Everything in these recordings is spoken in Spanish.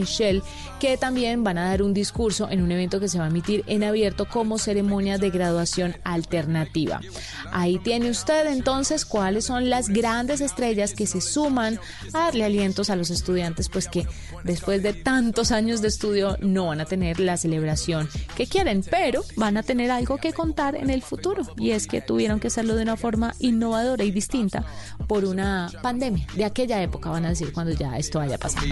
Michelle, que también van a dar un discurso en un evento que se va a emitir en abierto como ceremonia de graduación alternativa. Ahí tiene usted entonces cuáles son las grandes estrellas que se suman a darle alientos a los estudiantes, pues que después de tantos años de estudio no van a tener la celebración que quieren, pero van a tener algo que contar en el futuro y es que tuvieron que hacerlo de una forma innovadora y distinta por una pandemia de aquella época, van a decir cuando ya esto haya pasado.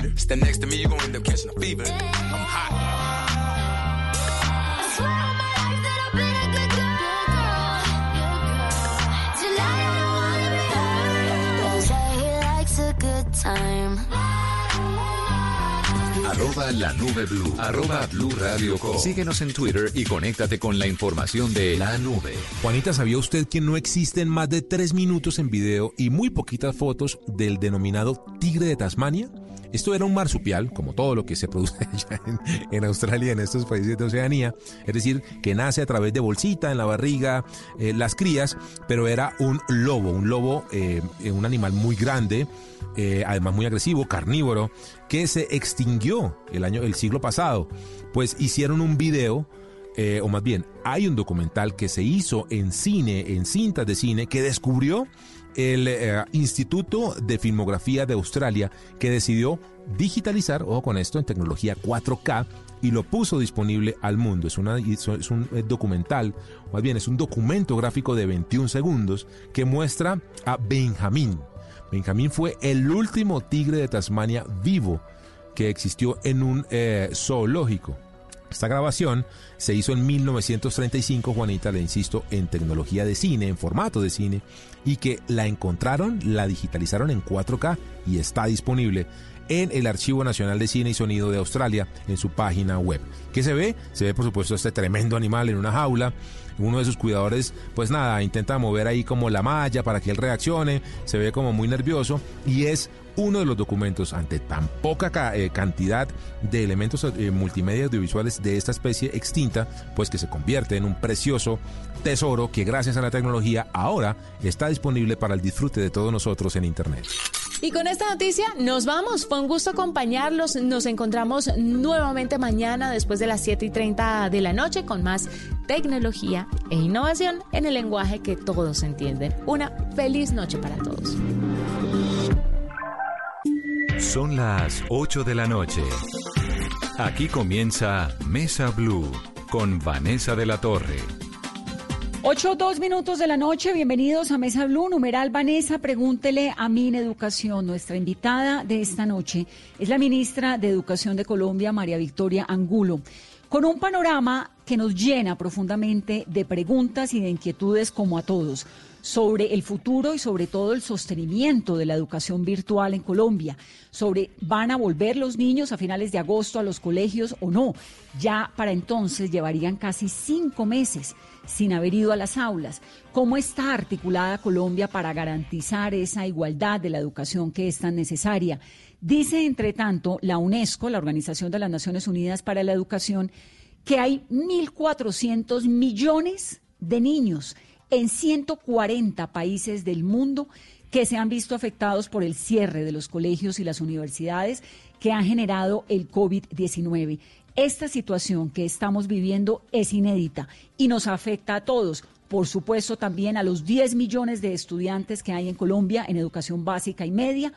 Arroba la nube blue. Arroba blue radio Síguenos en Twitter y conéctate con la información de la nube. Juanita, ¿sabía usted que no existen más de tres minutos en video y muy poquitas fotos del denominado tigre de Tasmania? Esto era un marsupial, como todo lo que se produce allá en, Australia, en estos países de Oceanía, es decir, que nace a través de bolsita en la barriga, eh, las crías, pero era un lobo, un lobo, eh, un animal muy grande, eh, además muy agresivo, carnívoro, que se extinguió el año, el siglo pasado. Pues hicieron un video o más bien, hay un documental que se hizo en cine, en cintas de cine, que descubrió el eh, Instituto de Filmografía de Australia que decidió digitalizar, ojo con esto, en tecnología 4K y lo puso disponible al mundo. Es, una, un eh, documental, más bien es un documento gráfico de 21 segundos que muestra a Benjamín. Benjamín fue el último tigre de Tasmania vivo que existió en un eh, zoológico. Esta grabación se hizo en 1935, Juanita, le insisto, en tecnología de cine, en formato de cine, y que la encontraron, la digitalizaron en 4K y está disponible en el Archivo Nacional de Cine y Sonido de Australia, en su página web. ¿Qué se ve? Se ve, por supuesto, este tremendo animal en una jaula. Uno de sus cuidadores, pues nada, intenta mover ahí como la malla para que él reaccione, se ve como muy nervioso y es uno de los documentos ante tan poca eh, cantidad de elementos eh, multimedia audiovisuales de esta especie extinta, pues que se convierte en un precioso tesoro que gracias a la tecnología ahora está disponible para el disfrute de todos nosotros en Internet. Y con esta noticia nos vamos. Fue un gusto acompañarlos. Nos encontramos nuevamente mañana después de las 7 y 30 de la noche con más tecnología e innovación en el lenguaje que todos entienden. Una feliz noche para todos. Son las 8 de la noche. Aquí comienza Mesa Blue con Vanessa de la Torre. 8, 2 minutos de la noche, bienvenidos a Mesa Blue, numeral Vanessa, pregúntele a Min Educación. Nuestra invitada de esta noche es la ministra de Educación de Colombia, María Victoria Angulo, con un panorama que nos llena profundamente de preguntas y de inquietudes como a todos sobre el futuro y sobre todo el sostenimiento de la educación virtual en Colombia, sobre van a volver los niños a finales de agosto a los colegios o no. Ya para entonces llevarían casi cinco meses sin haber ido a las aulas. ¿Cómo está articulada Colombia para garantizar esa igualdad de la educación que es tan necesaria? Dice, entre tanto, la UNESCO, la Organización de las Naciones Unidas para la Educación, que hay 1.400 millones de niños en 140 países del mundo que se han visto afectados por el cierre de los colegios y las universidades que han generado el COVID-19. Esta situación que estamos viviendo es inédita y nos afecta a todos. Por supuesto, también a los 10 millones de estudiantes que hay en Colombia en educación básica y media.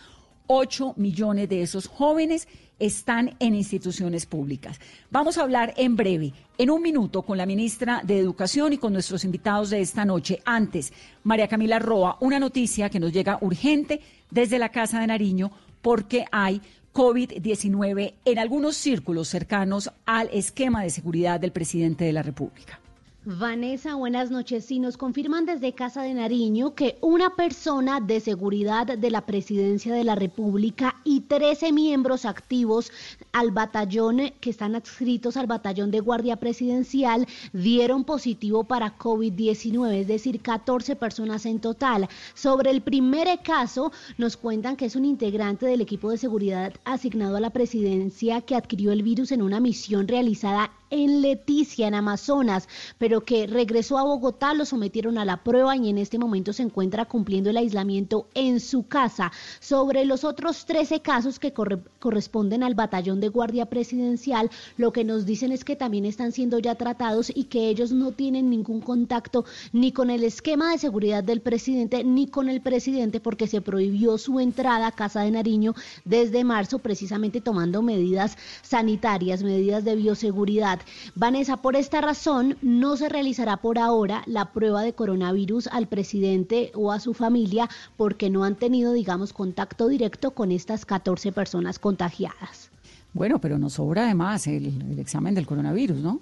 8 millones de esos jóvenes están en instituciones públicas. Vamos a hablar en breve, en un minuto, con la ministra de Educación y con nuestros invitados de esta noche. Antes, María Camila Roa, una noticia que nos llega urgente desde la Casa de Nariño porque hay COVID-19 en algunos círculos cercanos al esquema de seguridad del presidente de la República. Vanessa, buenas noches. Sí, nos confirman desde Casa de Nariño que una persona de seguridad de la Presidencia de la República y 13 miembros activos al batallón que están adscritos al batallón de Guardia Presidencial dieron positivo para COVID-19, es decir, 14 personas en total. Sobre el primer caso, nos cuentan que es un integrante del equipo de seguridad asignado a la presidencia que adquirió el virus en una misión realizada en Leticia, en Amazonas, pero que regresó a Bogotá, lo sometieron a la prueba y en este momento se encuentra cumpliendo el aislamiento en su casa. Sobre los otros 13 casos que corresponden al batallón de guardia presidencial, lo que nos dicen es que también están siendo ya tratados y que ellos no tienen ningún contacto ni con el esquema de seguridad del presidente ni con el presidente porque se prohibió su entrada a Casa de Nariño desde marzo precisamente tomando medidas sanitarias, medidas de bioseguridad. Vanessa, por esta razón no se realizará por ahora la prueba de coronavirus al presidente o a su familia porque no han tenido, digamos, contacto directo con estas 14 personas contagiadas. Bueno, pero nos sobra además el, examen del coronavirus, ¿no?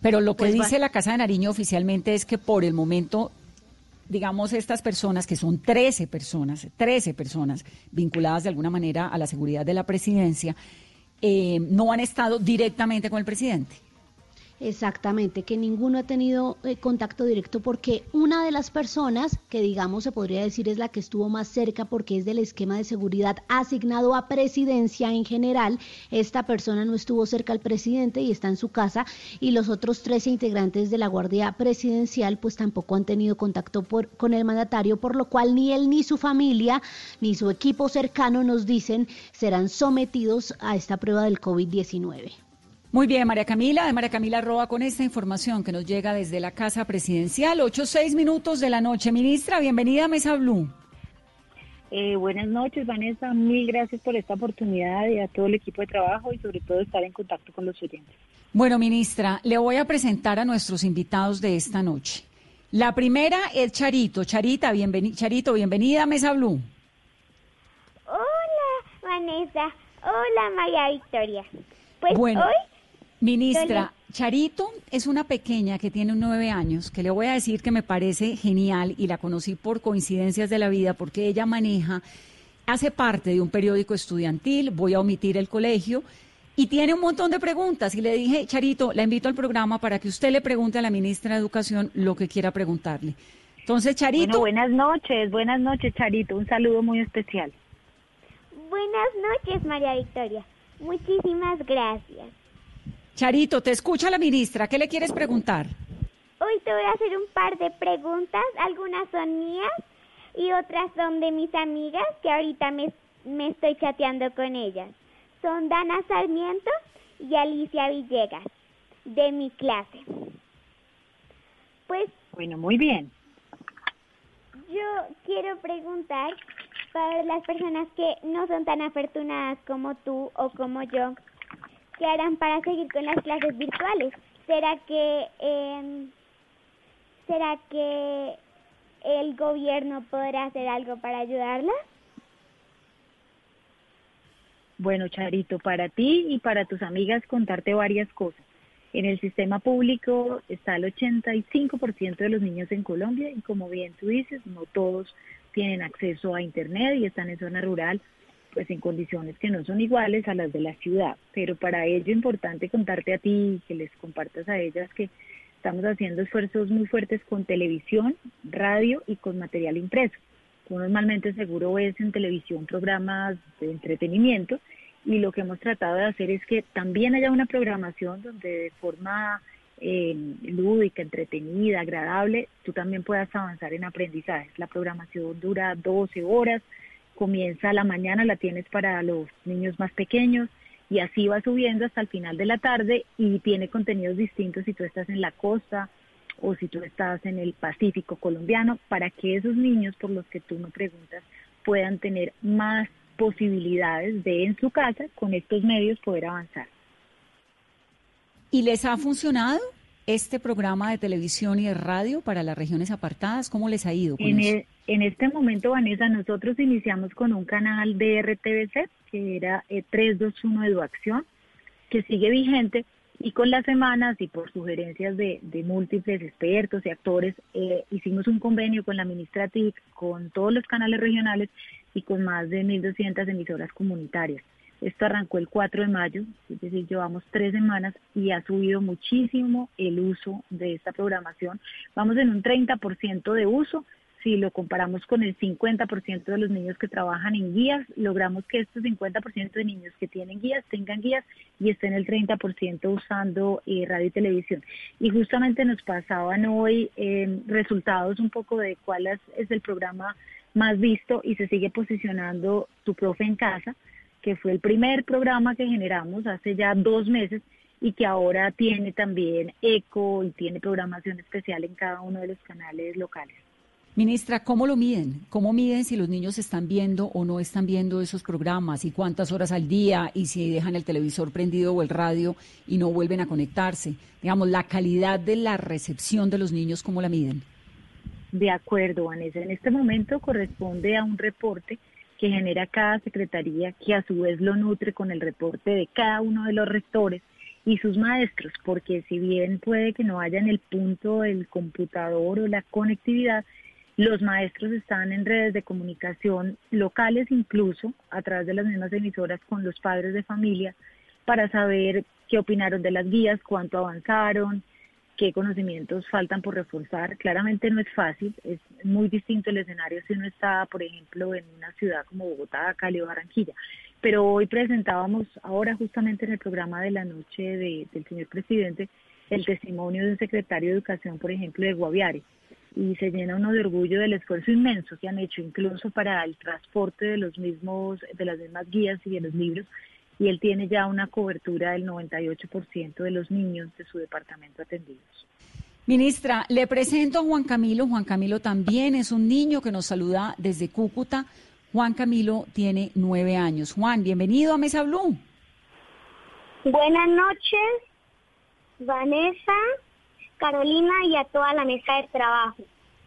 Pero lo que pues dice la Casa de Nariño oficialmente es que por el momento, digamos, estas personas, que son 13 personas, 13 personas vinculadas de alguna manera a la seguridad de la presidencia, eh, no han estado directamente con el presidente. Exactamente, que ninguno ha tenido eh, contacto directo porque una de las personas, que digamos se podría decir es la que estuvo más cerca porque es del esquema de seguridad asignado a presidencia en general, esta persona no estuvo cerca al presidente y está en su casa y los otros 13 integrantes de la Guardia Presidencial pues tampoco han tenido contacto por, con el mandatario, por lo cual ni él ni su familia ni su equipo cercano nos dicen serán sometidos a esta prueba del COVID-19. Muy bien, María Camila, de María Camila Roa, con esta información que nos llega desde la Casa Presidencial, ocho seis minutos de la noche. Ministra, bienvenida a Mesa Blue. Eh, buenas noches, Vanessa. Mil gracias por esta oportunidad y a todo el equipo de trabajo y sobre todo estar en contacto con los oyentes. Bueno, ministra, le voy a presentar a nuestros invitados de esta noche. La primera es Charito. Charita, bienveni Charito, bienvenida a Mesa Blue. Hola, Vanessa. Hola, María Victoria. Pues bueno, hoy Ministra, Charito es una pequeña que tiene nueve años, que le voy a decir que me parece genial y la conocí por coincidencias de la vida porque ella maneja, hace parte de un periódico estudiantil, voy a omitir el colegio, y tiene un montón de preguntas. Y le dije, Charito, la invito al programa para que usted le pregunte a la ministra de Educación lo que quiera preguntarle. Entonces, Charito. buenas noches, buenas noches, Charito. Un saludo muy especial. Buenas noches, María Victoria. Muchísimas gracias. Charito, te escucha la ministra. ¿Qué le quieres preguntar? Hoy te voy a hacer un par de preguntas. Algunas son mías y otras son de mis amigas que ahorita me, me estoy chateando con ellas. Son Dana Sarmiento y Alicia Villegas, de mi clase. Pues. Bueno, muy bien. Yo quiero preguntar para las personas que no son tan afortunadas como tú o como yo, ¿qué harán para seguir con las clases virtuales? ¿Será que, em, ¿será que el gobierno podrá hacer algo para ayudarlas? Bueno, Charito, para ti y para tus amigas contarte varias cosas. En el sistema público está el 85% de los niños en Colombia y como bien tú dices, no todos tienen acceso a Internet y están en zona rural pues en condiciones que no son iguales a las de la ciudad. Pero para ello es importante contarte a ti que les compartas a ellas que estamos haciendo esfuerzos muy fuertes con televisión, radio y con material impreso. Tú normalmente seguro ves en televisión programas de entretenimiento y lo que hemos tratado de hacer es que también haya una programación donde de forma eh, lúdica, entretenida, agradable, tú también puedas avanzar en aprendizaje. La programación dura 12 horas, comienza a la mañana, la tienes para los niños más pequeños y así va subiendo hasta el final de la tarde y tiene contenidos distintos si tú estás en la costa o si tú estás en el Pacífico colombiano, para que esos niños por los que tú me preguntas puedan tener más posibilidades de en su casa con estos medios poder avanzar. ¿Y les ha funcionado? Este programa de televisión y de radio para las regiones apartadas? ¿Cómo les ha ido? en, e, en este momento, Vanessa, nosotros iniciamos con un canal de RTBC, que era 321 eh, Eduacción, que sigue vigente, y con las semanas y por sugerencias de, múltiples expertos y actores, eh, hicimos un convenio con la ministra TIC, con todos los canales regionales y con más de 1.200 emisoras comunitarias. Esto arrancó el 4 de mayo, es decir, llevamos tres semanas y ha subido muchísimo el uso de esta programación. Vamos en un 30% de uso, si lo comparamos con el 50% de los niños que trabajan en guías, logramos que estos 50% de niños que tienen guías tengan guías y estén el 30% usando eh, radio y televisión. Y justamente nos pasaban hoy eh, resultados un poco de cuál es, es el programa más visto y se sigue posicionando Tu Profe en Casa, que fue el primer programa que generamos hace ya dos meses y que ahora tiene también eco y tiene programación especial en cada uno de los canales locales. Ministra, ¿cómo lo miden? ¿Cómo miden si los niños están viendo o no están viendo esos programas y cuántas horas al día y si dejan el televisor prendido o el radio y no vuelven a conectarse? Digamos, la calidad de la recepción de los niños, ¿cómo la miden? De acuerdo, Vanessa. En este momento corresponde a un reporte que genera cada secretaría, que a su vez lo nutre con el reporte de cada uno de los rectores y sus maestros, porque si bien puede que no haya en el punto el computador o la conectividad, los maestros están en redes de comunicación locales incluso, a través de las mismas emisoras con los padres de familia, para saber qué opinaron de las guías, cuánto avanzaron, qué conocimientos faltan por reforzar. Claramente no es fácil, es muy distinto el escenario si uno está, por ejemplo, en una ciudad como Bogotá, Cali o Barranquilla. Pero hoy presentábamos, ahora justamente en el programa de la noche del señor presidente, el testimonio de un secretario de Educación, por ejemplo, de Guaviare, y se llena uno de orgullo del esfuerzo inmenso que han hecho incluso para el transporte de los mismos de las mismas guías y de los libros y él tiene ya una cobertura del 98% de los niños de su departamento atendidos. Ministra, le presento a Juan Camilo. Juan Camilo también es un niño que nos saluda desde Cúcuta. Juan Camilo tiene nueve años. Juan, bienvenido a Mesa Blue. Buenas noches, Vanessa, Carolina y a toda la mesa de trabajo.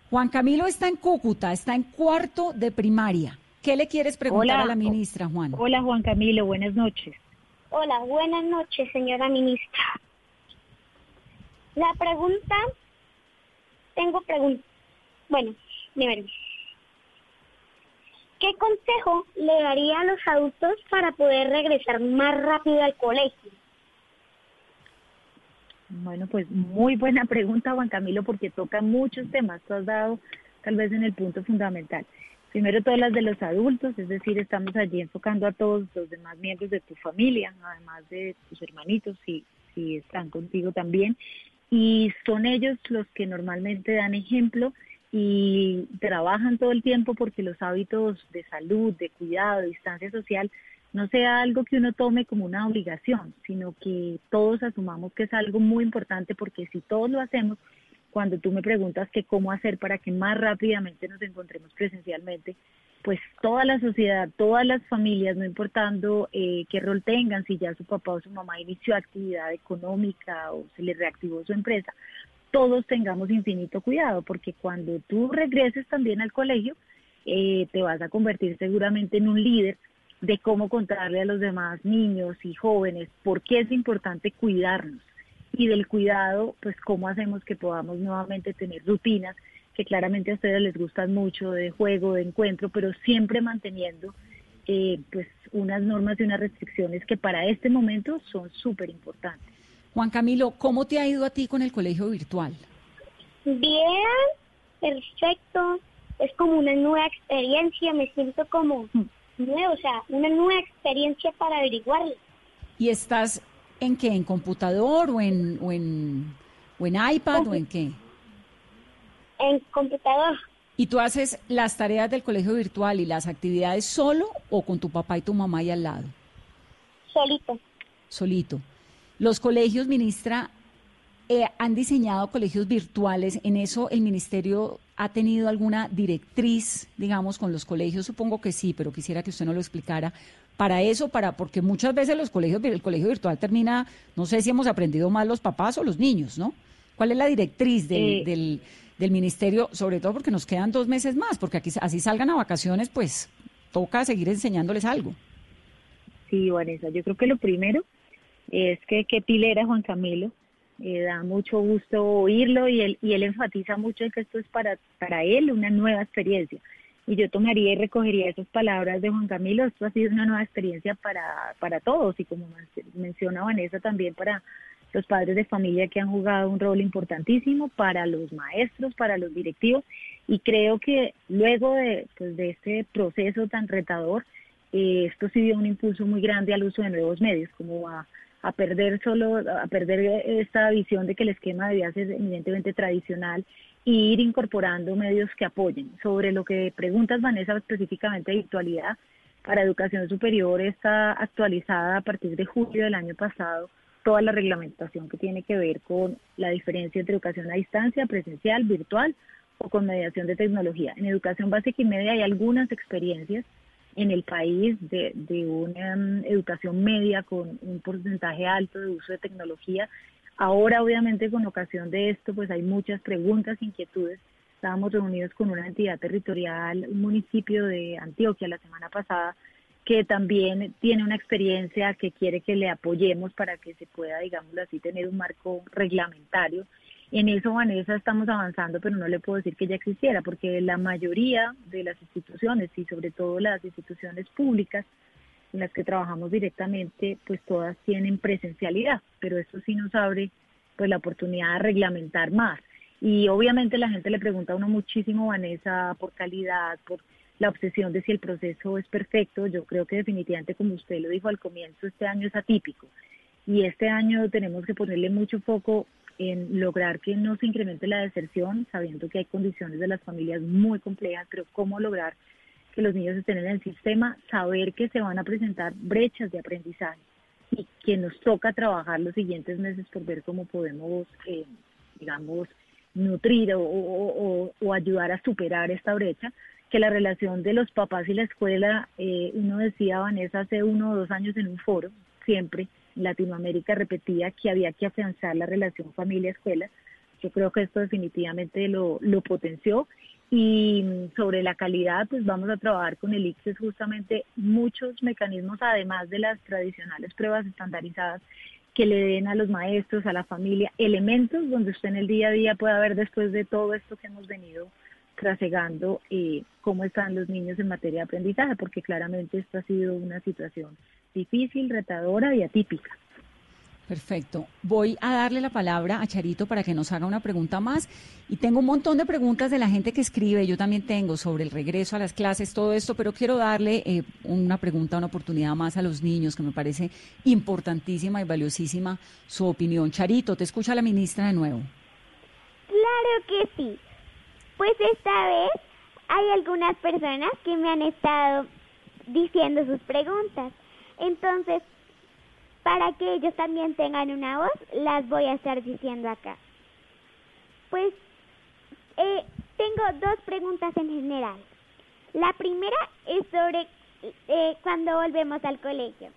Juan Camilo está en Cúcuta, está en cuarto de primaria. ¿Qué le quieres preguntar a la ministra, Juan? Hola, Juan Camilo, buenas noches. Hola, buenas noches, señora ministra. La pregunta, tengo pregunta. Bueno, primero, ¿qué consejo le daría a los adultos para poder regresar más rápido al colegio? Bueno, pues muy buena pregunta, Juan Camilo, porque toca muchos temas. Tú has dado tal vez en el punto fundamental. Primero todas las de los adultos, es decir, estamos allí enfocando a todos los demás miembros de tu familia, además de tus hermanitos, si, si están contigo también. Y son ellos los que normalmente dan ejemplo y trabajan todo el tiempo porque los hábitos de salud, de cuidado, de distancia social no sea algo que uno tome como una obligación, sino que todos asumamos que es algo muy importante porque si todos lo hacemos, cuando tú me preguntas que cómo hacer para que más rápidamente nos encontremos presencialmente, pues toda la sociedad, todas las familias, no importando eh, qué rol tengan, si ya su papá o su mamá inició actividad económica o se le reactivó su empresa, todos tengamos infinito cuidado, porque cuando tú regreses también al colegio, eh, te vas a convertir seguramente en un líder de cómo contarle a los demás niños y jóvenes por qué es importante cuidarnos y del cuidado, pues cómo hacemos que podamos nuevamente tener rutinas que claramente a ustedes les gustan mucho de juego, de encuentro, pero siempre manteniendo eh, pues unas normas y unas restricciones que para este momento son súper importantes. Juan Camilo, ¿cómo te ha ido a ti con el colegio virtual? Bien, perfecto. Es como una nueva experiencia, me siento como mm nuevo, o sea, una nueva experiencia para averiguarlo. ¿Y estás en qué? ¿En computador o en, o en, o en iPad o en qué? En computador. ¿Y tú haces las tareas del colegio virtual y las actividades solo o con tu papá y tu mamá ahí al lado? Solito. Solito. Los colegios, ministra, eh, han diseñado colegios virtuales. ¿En eso el ministerio ha tenido alguna directriz, digamos, con los colegios? Supongo que sí, pero quisiera que usted nos lo explicara. Para eso, para porque muchas veces los colegios, el colegio virtual termina, no sé si hemos aprendido más los papás o los niños, ¿no? ¿Cuál es la directriz del, del, del ministerio? Sobre todo porque nos quedan dos meses más, porque aquí así salgan a vacaciones, pues toca seguir enseñándoles algo. Sí, Vanessa, yo creo que lo primero es que qué pilera Juan Camilo eh, da mucho gusto oírlo y él, y él enfatiza mucho que esto es para, para él una nueva experiencia. Y yo tomaría y recogería esas palabras de Juan Camilo, esto ha sido una nueva experiencia para, para todos y como menciona Vanessa también para los padres de familia que han jugado un rol importantísimo para los maestros, para los directivos. Y creo que luego de, pues, de este proceso tan retador, eh, esto sí dio un impulso muy grande al uso de nuevos medios, como a, a perder solo, a perder esta visión de que el esquema debía ser evidentemente tradicional y ir incorporando medios que apoyen. Sobre lo que preguntas, Vanessa, específicamente de virtualidad, para educación superior está actualizada a partir de julio del año pasado toda la reglamentación que tiene que ver con la diferencia entre educación a distancia, presencial, virtual o con mediación de tecnología. En educación básica y media hay algunas experiencias en el país de, de una um, educación media con un porcentaje alto de uso de tecnología. Ahora, obviamente, con ocasión de esto, pues hay muchas preguntas, inquietudes. Estábamos reunidos con una entidad territorial, un municipio de Antioquia la semana pasada, que también tiene una experiencia que quiere que le apoyemos para que se pueda, digámoslo así, tener un marco reglamentario. En eso, Vanessa, estamos avanzando, pero no le puedo decir que ya existiera, porque la mayoría de las instituciones y sobre todo las instituciones públicas las que trabajamos directamente, pues todas tienen presencialidad, pero eso sí nos abre pues la oportunidad de reglamentar más. Y obviamente la gente le pregunta a uno muchísimo, Vanessa, por calidad, por la obsesión de si el proceso es perfecto. Yo creo que definitivamente, como usted lo dijo al comienzo, este año es atípico. Y este año tenemos que ponerle mucho foco en lograr que no se incremente la deserción, sabiendo que hay condiciones de las familias muy complejas, pero cómo lograr que los niños estén en el sistema, saber que se van a presentar brechas de aprendizaje y que nos toca trabajar los siguientes meses por ver cómo podemos, eh, digamos, nutrir o, ayudar a superar esta brecha, que la relación de los papás y la escuela, eh, uno decía, Vanessa, hace uno o dos años en un foro, siempre Latinoamérica repetía que había que afianzar la relación familia-escuela. Yo creo que esto definitivamente lo, lo potenció. Y sobre la calidad, pues vamos a trabajar con el ICSES justamente muchos mecanismos, además de las tradicionales pruebas estandarizadas, que le den a los maestros, a la familia, elementos donde usted en el día a día pueda ver después de todo esto que hemos venido trasegando eh, cómo están los niños en materia de aprendizaje, porque claramente esto ha sido una situación difícil, retadora y atípica. Perfecto. Voy a darle la palabra a Charito para que nos haga una pregunta más. Y tengo un montón de preguntas de la gente que escribe. Yo también tengo sobre el regreso a las clases, todo esto, pero quiero darle eh, una pregunta, una oportunidad más a los niños, que me parece importantísima y valiosísima su opinión. Charito, te escucha la ministra de nuevo. Claro que sí. Pues esta vez hay algunas personas que me han estado diciendo sus preguntas. Entonces, para que ellos también tengan una voz, las voy a estar diciendo acá. Pues eh, tengo dos preguntas en general. La primera es sobre eh, cuando volvemos al colegio.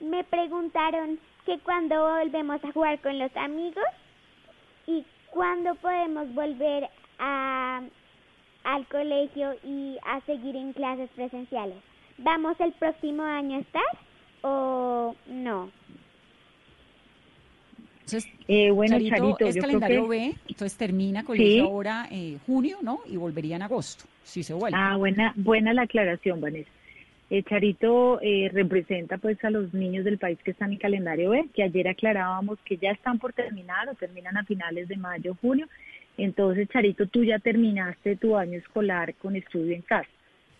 Me preguntaron que cuando volvemos a jugar con los amigos y cuándo podemos volver a, al colegio y a seguir en clases presenciales. ¿Vamos el próximo año a estar o no? Entonces, eh, bueno, Charito, es calendario B, entonces termina colegio ahora eh, junio, ¿no? Y volvería en agosto, si se vuelve. Ah, buena, buena la aclaración, Vanessa. Eh, Charito eh, representa pues a los niños del país que están en calendario B, que ayer aclarábamos que ya están por terminar o terminan a finales de mayo, junio, entonces, Charito, tú ya terminaste tu año escolar con estudio en casa.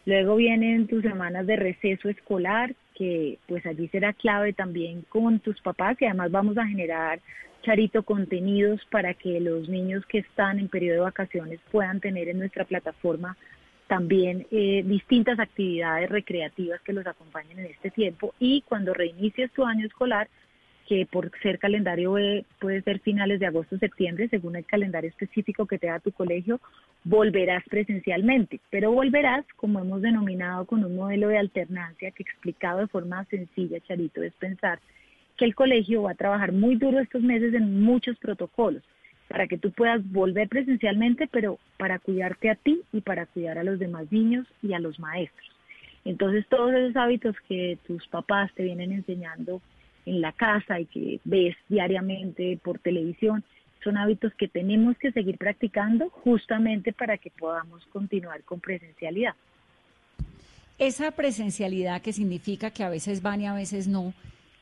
Luego vienen tus semanas de receso escolar, que pues allí será clave también con tus papás y además vamos a generar, Charito, contenidos para que los niños que están en periodo de vacaciones puedan tener en nuestra plataforma también eh, distintas actividades recreativas que los acompañen en este tiempo. Y cuando reinicies tu año escolar, que por ser calendario B puede ser finales de agosto, septiembre, según el calendario específico que te da tu colegio, volverás presencialmente, pero volverás, como hemos denominado, con un modelo de alternancia que explicado de forma sencilla, Charito, es pensar que el colegio va a trabajar muy duro estos meses en muchos protocolos para que tú puedas volver presencialmente, pero para cuidarte a ti y para cuidar a los demás niños y a los maestros. Entonces, todos esos hábitos que tus papás te vienen enseñando en la casa y que ves diariamente por televisión, son hábitos que tenemos que seguir practicando justamente para que podamos continuar con presencialidad. Esa presencialidad que significa que a veces van y a veces no,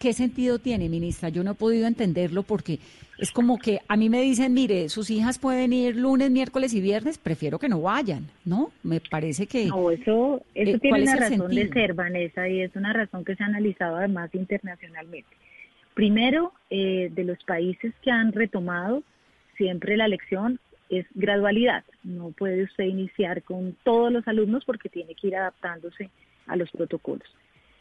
¿qué sentido tiene, ministra? Yo no he podido entenderlo porque es como que a mí me dicen, mire, sus hijas pueden ir lunes, miércoles y viernes, prefiero que no vayan, ¿no? Me parece que... No, eso, eso eh, tiene una razón de ser, Vanessa, y es una razón que se ha analizado además internacionalmente. Primero, eh, de los países que han retomado siempre la lección es gradualidad. No puede usted iniciar con todos los alumnos porque tiene que ir adaptándose a los protocolos.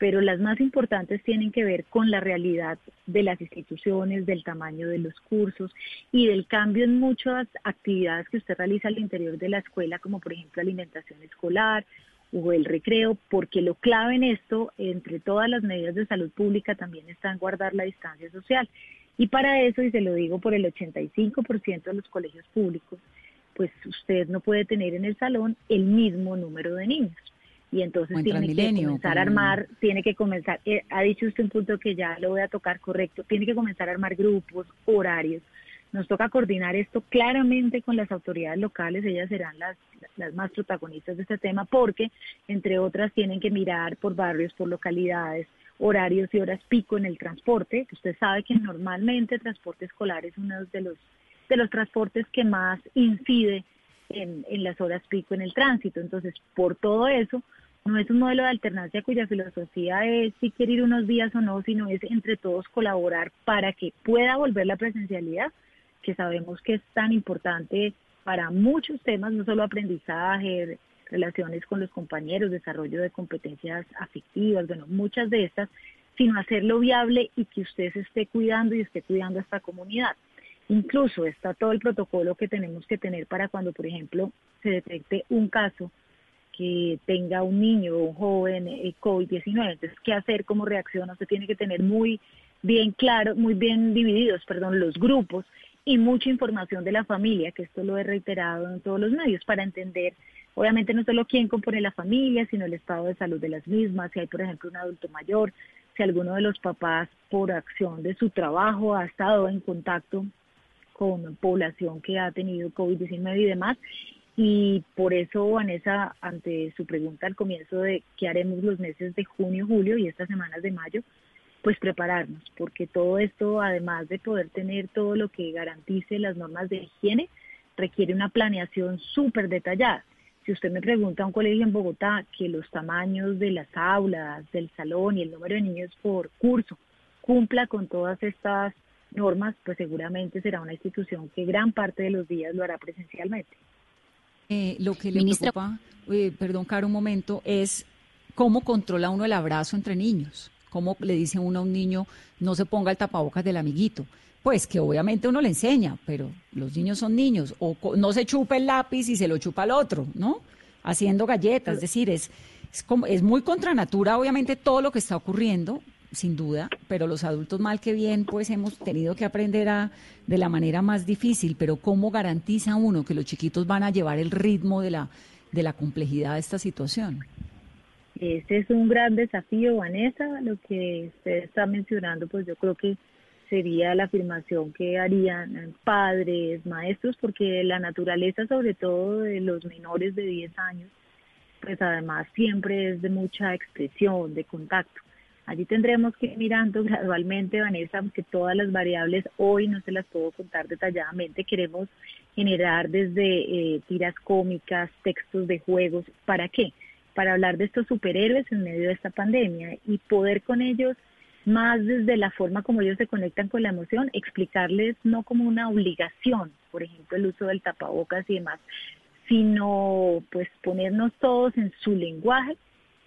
Pero las más importantes tienen que ver con la realidad de las instituciones, del tamaño de los cursos y del cambio en muchas actividades que usted realiza al interior de la escuela, como por ejemplo alimentación escolar o el recreo, porque lo clave en esto, entre todas las medidas de salud pública, también está en guardar la distancia social. Y para eso, y se lo digo por el 85% de los colegios públicos, pues usted no puede tener en el salón el mismo número de niños. Y entonces tiene que comenzar a armar, tiene que comenzar, eh, ha dicho usted un punto que ya lo voy a tocar correcto, tiene que comenzar a armar grupos, horarios. Nos toca coordinar esto claramente con las autoridades locales, ellas serán las, las más protagonistas de este tema, porque entre otras tienen que mirar por barrios, por localidades, horarios y horas pico en el transporte. Usted sabe que normalmente el transporte escolar es uno de los, de los transportes que más incide en, en las horas pico en el tránsito. Entonces, por todo eso, no es un modelo de alternancia cuya filosofía es si quiere ir unos días o no, sino es entre todos colaborar para que pueda volver la presencialidad, que sabemos que es tan importante para muchos temas, no solo aprendizaje, relaciones con los compañeros, desarrollo de competencias afectivas, bueno, muchas de estas, sino hacerlo viable y que usted se esté cuidando y esté cuidando a esta comunidad. Incluso está todo el protocolo que tenemos que tener para cuando, por ejemplo, se detecte un caso tenga un niño o un joven eh, COVID-19. Entonces, ¿qué hacer? ¿Cómo reacciona? Usted tiene que tener muy bien claro, muy bien divididos, perdón, los grupos y mucha información de la familia, que esto lo he reiterado en todos los medios, para entender Obviamente no solo quién compone la familia, sino el estado de salud de las mismas, si hay, por ejemplo, un adulto mayor, si alguno de los papás, por acción de su trabajo, ha estado en contacto con población que ha tenido COVID-19 y demás. Y por eso, Vanessa, ante su pregunta al comienzo de qué haremos los meses de junio, julio y estas semanas de mayo, pues prepararnos, porque todo esto, además de poder tener todo lo que garantice las normas de higiene, requiere una planeación súper detallada. Si usted me pregunta a un colegio en Bogotá que los tamaños de las aulas, del salón y el número de niños por curso cumpla con todas estas normas, pues seguramente será una institución que gran parte de los días lo hará presencialmente. Eh, lo que le preocupa, eh, perdón, Caro, un momento, es cómo controla uno el abrazo entre niños. ¿Cómo le dice uno a un niño no se ponga el tapabocas del amiguito? pues que obviamente uno le enseña, pero los niños son niños, o no se chupa el lápiz y se lo chupa al otro, ¿no? Haciendo galletas, es decir, es, es, como, es muy contra natura, obviamente, todo lo que está ocurriendo, sin duda, pero los adultos mal que bien, pues hemos tenido que aprender a, de la manera más difícil, pero ¿cómo garantiza uno que los chiquitos van a llevar el ritmo de la, de la complejidad de esta situación? Este es un gran desafío, Vanessa, lo que usted está mencionando, pues yo creo que sería la afirmación que harían padres, maestros, porque la naturaleza, sobre todo de los menores de 10 años, pues además siempre es de mucha expresión, de contacto. Allí tendremos que ir mirando gradualmente, Vanessa, porque todas las variables hoy no se las puedo contar detalladamente. Queremos generar desde eh, tiras cómicas, textos de juegos. ¿Para qué? Para hablar de estos superhéroes en medio de esta pandemia y poder con ellos más desde la forma como ellos se conectan con la emoción, explicarles no como una obligación, por ejemplo, el uso del tapabocas y demás, sino pues ponernos todos en su lenguaje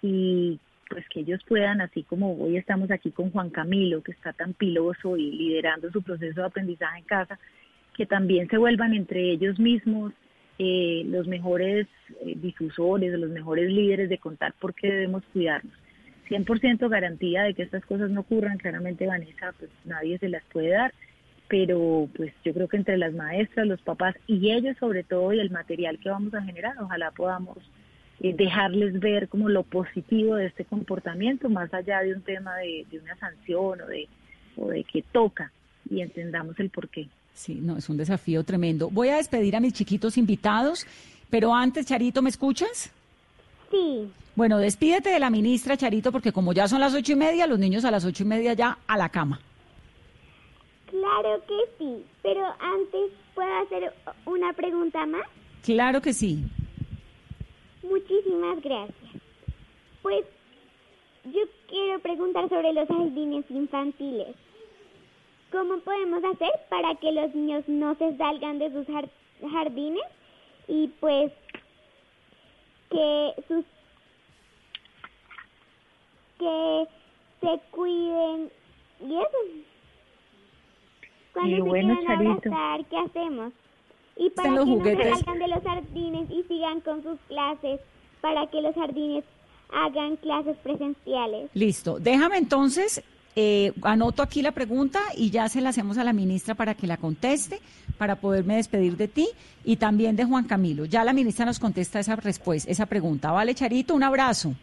y pues que ellos puedan, así como hoy estamos aquí con Juan Camilo, que está tan piloso y liderando su proceso de aprendizaje en casa, que también se vuelvan entre ellos mismos eh, los mejores eh, difusores, los mejores líderes de contar por qué debemos cuidarnos. 100% garantía de que estas cosas no ocurran, claramente Vanessa, pues nadie se las puede dar, pero pues yo creo que entre las maestras, los papás y ellos sobre todo y el material que vamos a generar, ojalá podamos dejarles ver como lo positivo de este comportamiento, más allá de un tema de, de una sanción o de, o de que toca y entendamos el porqué. Sí, no, es un desafío tremendo. Voy a despedir a mis chiquitos invitados, pero antes, Charito, ¿me escuchas? Sí. Bueno, despídete de la ministra, Charito, porque como ya son las ocho y media, los niños a las ocho y media ya a la cama. Claro que sí, pero antes puedo hacer una pregunta más. Claro que sí. Muchísimas gracias. Pues yo quiero preguntar sobre los jardines infantiles. ¿Cómo podemos hacer para que los niños no se salgan de sus jar- jardines y pues que sus que se cuiden y eso? Cuando Y se bueno, quieran abrazar, ¿qué hacemos? Y para que no juguetes. se salgan de los jardines y sigan con sus clases, para que los jardines hagan clases presenciales. Listo. Déjame entonces, eh, anoto aquí la pregunta y ya se la hacemos a la ministra para que la conteste, para poderme despedir de ti y también de Juan Camilo. Ya la ministra nos contesta esa respuesta, esa pregunta. Vale, Charito, un abrazo.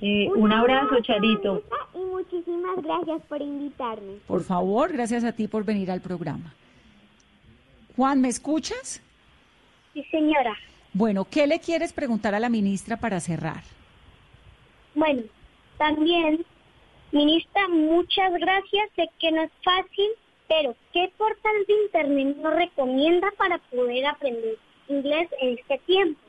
Eh, un abrazo, Charito. Y muchísimas gracias por invitarme. Por favor, gracias a ti por venir al programa. Juan, ¿me escuchas? Sí, señora. Bueno, ¿qué le quieres preguntar a la ministra para cerrar? Bueno, también, ministra, muchas gracias. Sé que no es fácil, pero ¿qué portal de internet nos recomienda para poder aprender inglés en este tiempo?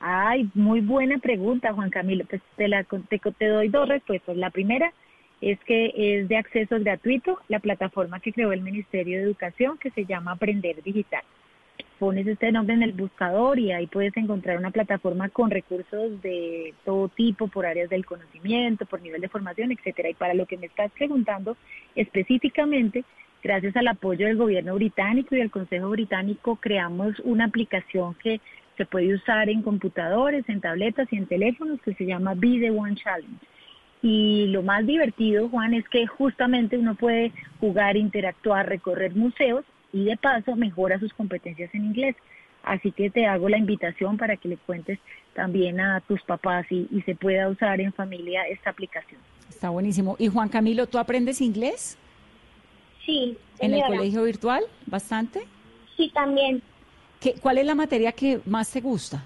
Ay, muy buena pregunta, Juan Camilo. Pues te, la, te, te doy dos respuestas. La primera es que es de acceso gratuito la plataforma que creó el Ministerio de Educación que se llama Aprender Digital. Pones este nombre en el buscador y ahí puedes encontrar una plataforma con recursos de todo tipo, por áreas del conocimiento, por nivel de formación, etcétera. Y para lo que me estás preguntando específicamente, gracias al apoyo del gobierno británico y del Consejo Británico, creamos una aplicación que se puede usar en computadores, en tabletas y en teléfonos que se llama Be the One Challenge. Y lo más divertido, Juan, es que justamente uno puede jugar, interactuar, recorrer museos y de paso mejora sus competencias en inglés. Así que te hago la invitación para que le cuentes también a tus papás y, y se pueda usar en familia esta aplicación. Está buenísimo. Y Juan Camilo, ¿tú aprendes inglés Sí, en el colegio virtual? ¿Bastante? Sí, también. ¿Qué, ¿Cuál es la materia que más te gusta?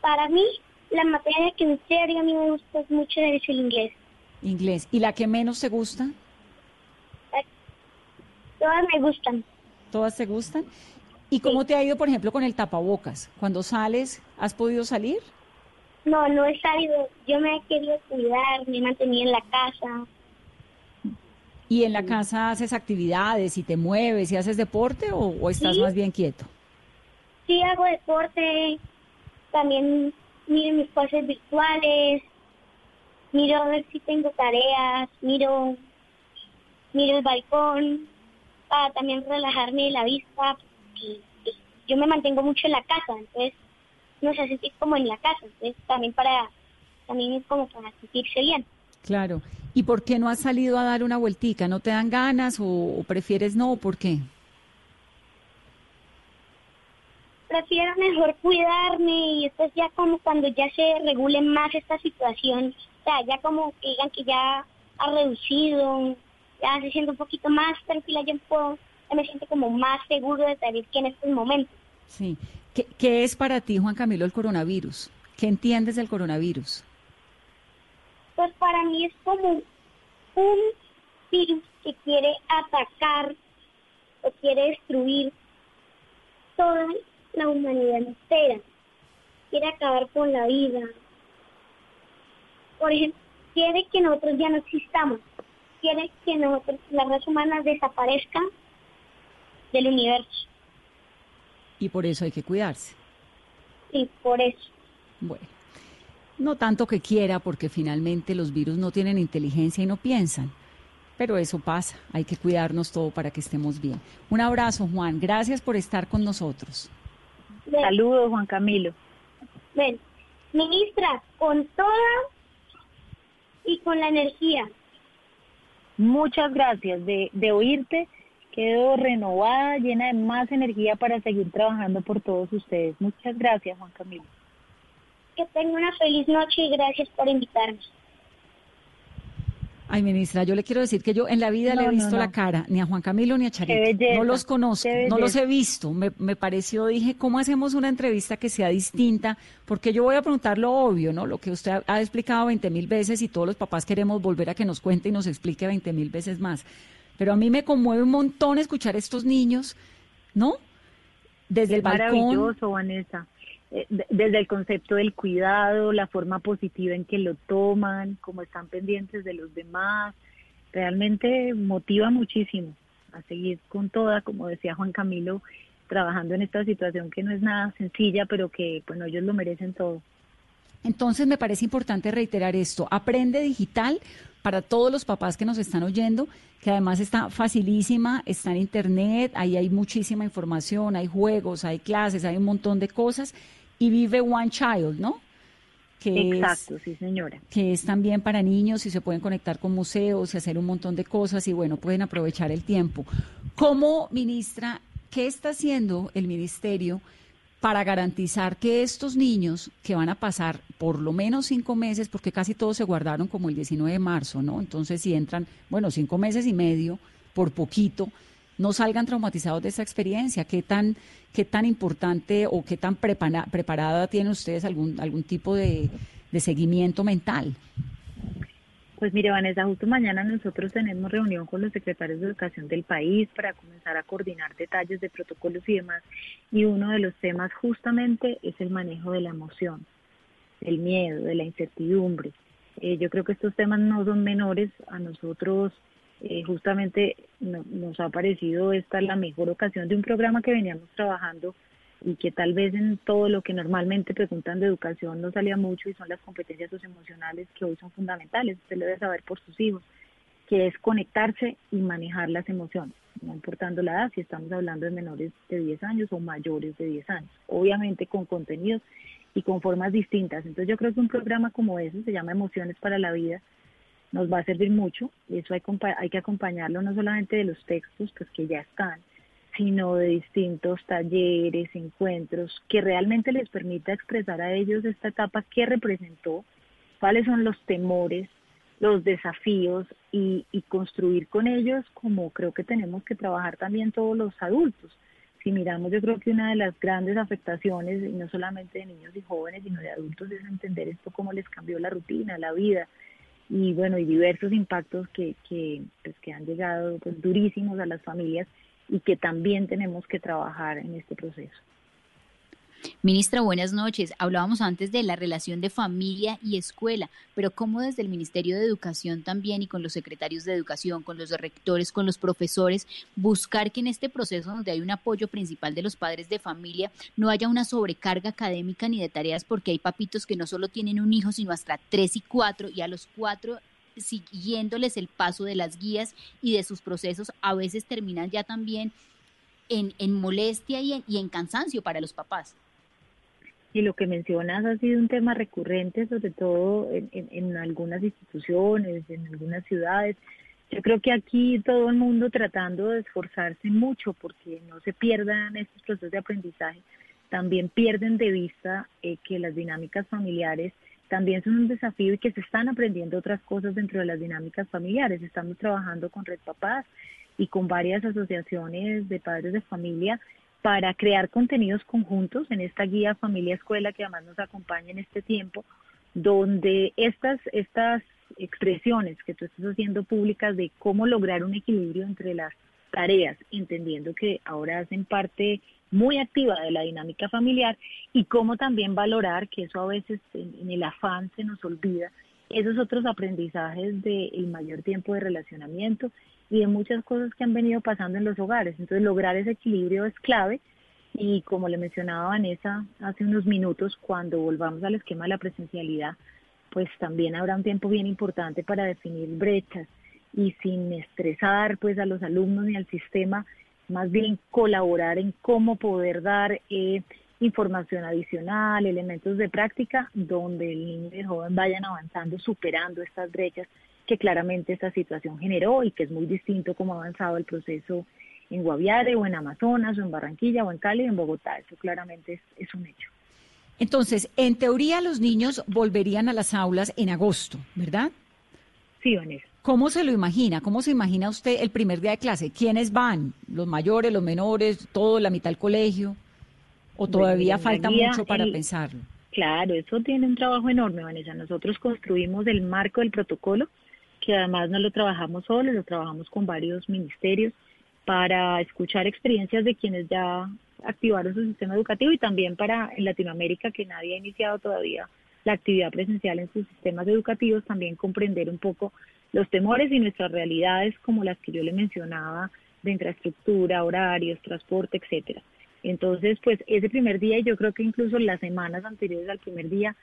Para mí, la materia que en serio a mí me gusta es mucho es el inglés. Inglés. ¿Y la que menos te gusta? Todas me gustan. ¿Todas te gustan? ¿Y cómo te ha ido, por ejemplo, con el tapabocas? Cuando sales, ¿has podido salir? No, no he salido. Yo me he querido cuidar, me he mantenido en la casa. ¿Y en la casa haces actividades y te mueves y haces deporte o, o estás Sí. más bien quieto? Sí hago deporte, también miro mis clases virtuales, miro a ver si tengo tareas, miro, miro el balcón, para también relajarme de la vista. Y, pues, yo me mantengo mucho en la casa, entonces no se sentir como en la casa, entonces también para, también es como para sentirse bien. Claro. ¿Y por qué no has salido a dar una vueltica? ¿No te dan ganas o, o prefieres no? ¿Por qué? Prefiero mejor cuidarme y después ya como cuando ya se regule más esta situación, o sea, ya como que digan que ya ha reducido, ya se siente un poquito más tranquila, yo puedo, ya me siento como más seguro de salir que en estos momentos. Sí. ¿Qué, qué es para ti, Juan Camilo, el coronavirus? ¿Qué entiendes del coronavirus? Pues para mí es como un virus que quiere atacar o quiere destruir toda la humanidad entera. Quiere acabar con la vida. Por ejemplo, quiere que nosotros ya no existamos. Quiere que nosotros, la raza humana desaparezca del universo. Y por eso hay que cuidarse. Y por eso. Bueno, no tanto que quiera, porque finalmente los virus no tienen inteligencia y no piensan. Pero eso pasa, hay que cuidarnos todo para que estemos bien. Un abrazo, Juan. Gracias por estar con nosotros. Saludos, Juan Camilo. ven. Ministra, con toda y con la energía. Muchas gracias de, de oírte. Quedo renovada, llena de más energía para seguir trabajando por todos ustedes. Muchas gracias, Juan Camilo. Que tenga una feliz noche y gracias por invitarnos. Ay, ministra, yo le quiero decir que yo en la vida le he visto la cara ni a Juan Camilo ni a Charito. No los conozco, no los he visto. Me, me, pareció, dije, ¿cómo hacemos una entrevista que sea distinta? Porque yo voy a preguntar lo obvio, ¿no? Lo que usted ha explicado 20 mil veces y todos los papás queremos volver a que nos cuente y nos explique 20 mil veces más. Pero a mí me conmueve un montón escuchar a estos niños, ¿no? Desde el balcón. Maravilloso, Vanessa. Eh, desde el concepto del cuidado, la forma positiva en que lo toman, cómo están pendientes de los demás, realmente motiva muchísimo a seguir con toda, como decía Juan Camilo, trabajando en esta situación que no es nada sencilla, pero que bueno, ellos lo merecen todo. Entonces me parece importante reiterar esto, aprende digital para todos los papás que nos están oyendo, que además está facilísima, está en internet, ahí hay muchísima información, hay juegos, hay clases, hay un montón de cosas, y vive One Child, ¿no? Que Exacto, sí señora. Que es también para niños y se pueden conectar con museos y hacer un montón de cosas y bueno, pueden aprovechar el tiempo. ¿Cómo, ministra, qué está haciendo el ministerio? Para garantizar que estos niños que van a pasar por lo menos cinco meses, porque casi todos se guardaron como el 19 de marzo, ¿no? Entonces, si entran, bueno, cinco meses y medio, por poquito, no salgan traumatizados de esa experiencia. ¿Qué tan, qué tan importante o qué tan preparada tienen ustedes algún, algún tipo de, de seguimiento mental? Pues mire, Vanessa, justo mañana nosotros tenemos reunión con los secretarios de educación del país para comenzar a coordinar detalles de protocolos y demás. Y uno de los temas justamente es el manejo de la emoción, del miedo, de la incertidumbre. Eh, yo creo que estos temas no son menores. A nosotros eh, justamente nos ha parecido esta la mejor ocasión de un programa que veníamos trabajando y que tal vez en todo lo que normalmente preguntan de educación no salía mucho y son las competencias socioemocionales que hoy son fundamentales, usted lo debe saber por sus hijos, que es conectarse y manejar las emociones, no importando la edad, si estamos hablando de menores de 10 años o mayores de 10 años, obviamente con contenidos y con formas distintas. Entonces yo creo que un programa como ese, se llama Emociones para la Vida, nos va a servir mucho, y eso hay, hay que acompañarlo no solamente de los textos, pues que ya están, sino de distintos talleres, encuentros, que realmente les permita expresar a ellos esta etapa que representó, cuáles son los temores, los desafíos y, construir con ellos como creo que tenemos que trabajar también todos los adultos. Si miramos, yo creo que una de las grandes afectaciones, y no solamente de niños y jóvenes, sino de adultos, es entender esto cómo les cambió la rutina, la vida, y bueno, y diversos impactos que, pues, que han llegado pues, durísimos a las familias y que también tenemos que trabajar en este proceso. Ministra, buenas noches. Hablábamos antes de la relación de familia y escuela, pero ¿cómo desde el Ministerio de Educación también y con los secretarios de Educación, con los rectores, con los profesores, buscar que en este proceso donde hay un apoyo principal de los padres de familia no haya una sobrecarga académica ni de tareas porque hay papitos que no solo tienen un hijo, sino hasta tres y cuatro y a los cuatro siguiéndoles el paso de las guías y de sus procesos, a veces terminan ya también en, en molestia y en, y en cansancio para los papás. Y lo que mencionas ha sido un tema recurrente, sobre todo en, en, algunas instituciones, en algunas ciudades. Yo creo que aquí todo el mundo tratando de esforzarse mucho porque no se pierdan estos procesos de aprendizaje, también pierden de vista eh, que las dinámicas familiares también son un desafío y que se están aprendiendo otras cosas dentro de las dinámicas familiares. Estamos trabajando con Red Papás y con varias asociaciones de padres de familia para crear contenidos conjuntos en esta guía familia escuela que además nos acompaña en este tiempo, donde estas, estas expresiones que tú estás haciendo públicas de cómo lograr un equilibrio entre las tareas, entendiendo que ahora hacen parte muy activa de la dinámica familiar y cómo también valorar, que eso a veces en, el afán se nos olvida, esos otros aprendizajes del mayor tiempo de relacionamiento y de muchas cosas que han venido pasando en los hogares. Entonces lograr ese equilibrio es clave y como le mencionaba Vanessa hace unos minutos, cuando volvamos al esquema de la presencialidad, pues también habrá un tiempo bien importante para definir brechas y sin estresar pues a los alumnos ni al sistema, más bien colaborar en cómo poder dar eh, información adicional, elementos de práctica, donde el niño y el joven vayan avanzando, superando estas brechas que claramente esta situación generó y que es muy distinto como ha avanzado el proceso en Guaviare o en Amazonas o en Barranquilla o en Cali o en Bogotá. Eso claramente es, es un hecho. Entonces, en teoría los niños volverían a las aulas en agosto, ¿verdad? Sí, Vanessa. ¿Cómo se lo imagina? ¿Cómo se imagina usted el primer día de clase? ¿Quiénes van? ¿Los mayores, los menores, todo, la mitad del colegio? ¿O todavía falta mucho para pensarlo? Claro, eso tiene un trabajo enorme, Vanessa. Nosotros construimos el marco del protocolo, que además no lo trabajamos solos, lo trabajamos con varios ministerios para escuchar experiencias de quienes ya activaron su sistema educativo y también para en Latinoamérica, que nadie ha iniciado todavía la actividad presencial en sus sistemas educativos, también comprender un poco los temores y nuestras realidades como las que yo le mencionaba de infraestructura, horarios, transporte, etcétera. Entonces, pues ese primer día, y yo creo que incluso las semanas anteriores al primer día,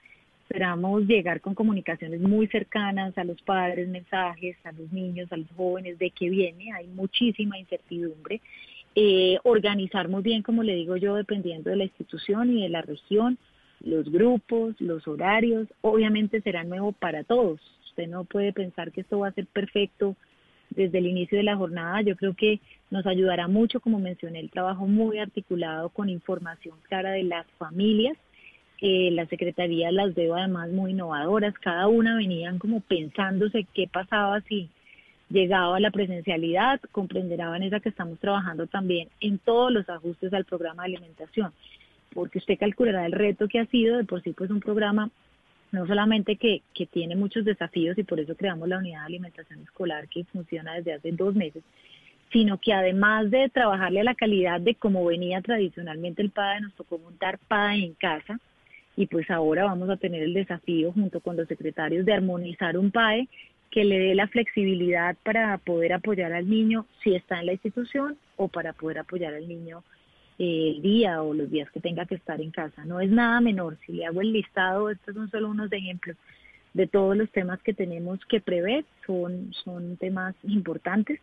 esperamos llegar con comunicaciones muy cercanas a los padres, mensajes a los niños, a los jóvenes de qué viene, hay muchísima incertidumbre. Eh, organizar muy bien, como le digo yo, dependiendo de la institución y de la región, los grupos, los horarios, obviamente será nuevo para todos. Usted no puede pensar que esto va a ser perfecto desde el inicio de la jornada. Yo creo que nos ayudará mucho, como mencioné, el trabajo muy articulado con información clara de las familias. Eh, la Secretaría las veo además muy innovadoras, cada una venían como pensándose qué pasaba si llegaba a la presencialidad, comprenderá Vanessa que estamos trabajando también en todos los ajustes al programa de alimentación, porque usted calculará el reto que ha sido, de por sí pues un programa no solamente que, que tiene muchos desafíos y por eso creamos la unidad de alimentación escolar que funciona desde hace dos meses, sino que además de trabajarle a la calidad de cómo venía tradicionalmente el PAE, nos tocó montar PAE en casa y pues ahora vamos a tener el desafío junto con los secretarios de armonizar un PAE que le dé la flexibilidad para poder apoyar al niño si está en la institución o para poder apoyar al niño el día o los días que tenga que estar en casa. No es nada menor. Si le hago el listado, estos son solo unos ejemplos de todos los temas que tenemos que prever. Son, son temas importantes,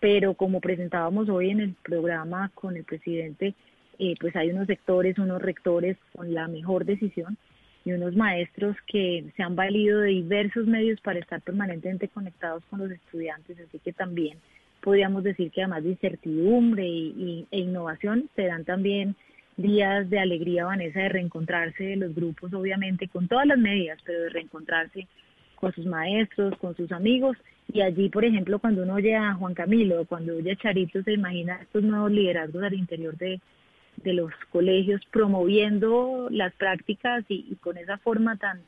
pero como presentábamos hoy en el programa con el presidente, eh, pues hay unos sectores, unos rectores con la mejor decisión y unos maestros que se han valido de diversos medios para estar permanentemente conectados con los estudiantes, así que también podríamos decir que además de incertidumbre y, e innovación, serán también días de alegría, Vanessa, de reencontrarse de los grupos, obviamente, con todas las medidas, pero de reencontrarse con sus maestros, con sus amigos. Y allí, por ejemplo, cuando uno oye a Juan Camilo, cuando oye a Charito, se imagina estos nuevos liderazgos al interior de, de los colegios promoviendo las prácticas y, y con esa forma tan,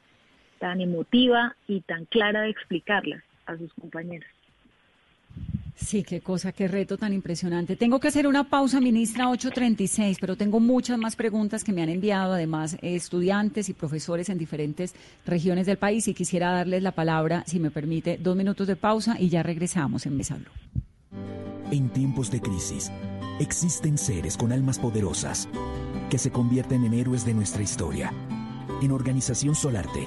tan emotiva y tan clara de explicarlas a sus compañeros. Sí, qué cosa, qué reto tan impresionante. Tengo que hacer una pausa, ministra 836, pero tengo muchas más preguntas que me han enviado, además, estudiantes y profesores en diferentes regiones del país y quisiera darles la palabra, si me permite, dos minutos de pausa y ya regresamos en Mesa En tiempos de crisis, existen seres con almas poderosas que se convierten en héroes de nuestra historia. En Organización Solarte,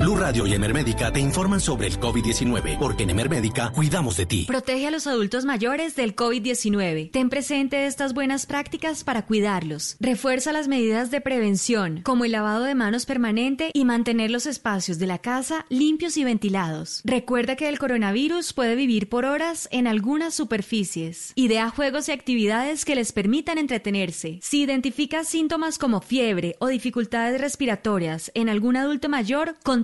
Blue Radio y Emermédica te informan sobre el COVID-19, porque en Emermédica cuidamos de ti. Protege a los adultos mayores del COVID-19. Ten presente estas buenas prácticas para cuidarlos. Refuerza las medidas de prevención, como el lavado de manos permanente y mantener los espacios de la casa limpios y ventilados. Recuerda que el coronavirus puede vivir por horas en algunas superficies. Idea juegos y actividades que les permitan entretenerse. Si identificas síntomas como fiebre o dificultades respiratorias en algún adulto mayor, contacta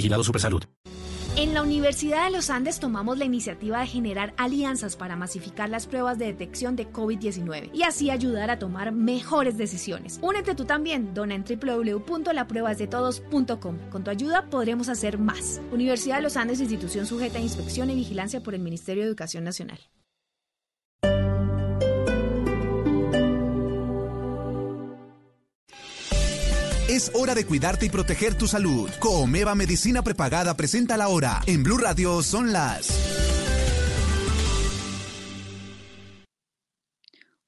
Supersalud. En la Universidad de los Andes tomamos la iniciativa de generar alianzas para masificar las pruebas de detección de COVID-19 y así ayudar a tomar mejores decisiones. Únete tú también, dona en www.lapruebasdetodos.com. Con tu ayuda podremos hacer más. Universidad de los Andes, institución sujeta a inspección y vigilancia por el Ministerio de Educación Nacional. Es hora de cuidarte y proteger tu salud. Comeva Medicina Prepagada presenta la hora. En Blue Radio son las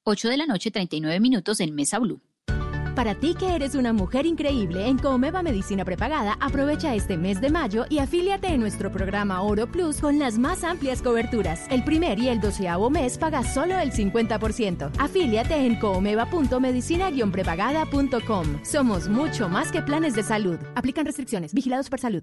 8 de la noche, 39 minutos en Mesa Blue. Para ti que eres una mujer increíble en Comeva Medicina Prepagada, aprovecha este mes de mayo y afíliate en nuestro programa Oro Plus con las más amplias coberturas. El primer y el doceavo mes pagas solo el 50%. Afíliate en comeva.medicina-prepagada.com. Somos mucho más que planes de salud. Aplican restricciones. Vigilados por salud.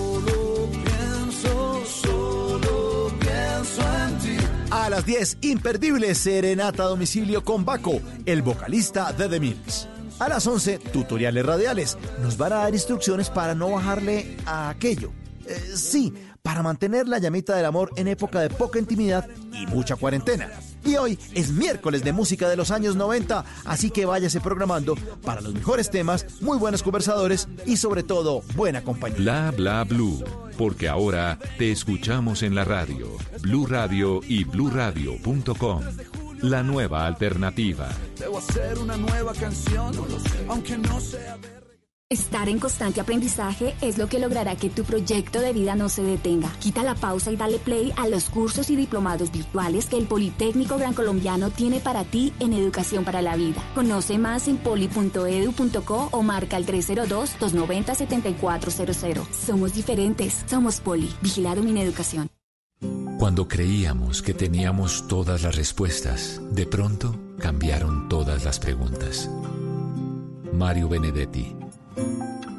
Las 10, imperdible serenata a domicilio con Baco, el vocalista de The Mills. A las 11, tutoriales radiales. Nos van a dar instrucciones para no bajarle a aquello. Eh, sí, para mantener la llamita del amor en época de poca intimidad y mucha cuarentena. Y hoy es miércoles de música de los años 90, así que váyase programando para los mejores temas, muy buenos conversadores y sobre todo buena compañía. Bla bla blue, porque ahora te escuchamos en la radio, Blue Radio y bluradio.com. La nueva alternativa. Debo hacer una nueva canción, aunque no sea Estar en constante aprendizaje es lo que logrará que tu proyecto de vida no se detenga. Quita la pausa y dale play a los cursos y diplomados virtuales que el Politécnico Gran Colombiano tiene para ti en Educación para la Vida. Conoce más en poli.edu.co o marca el 302-290-7400. Somos diferentes. Somos Poli. Vigilado mi educación. Cuando creíamos que teníamos todas las respuestas, de pronto cambiaron todas las preguntas. Mario Benedetti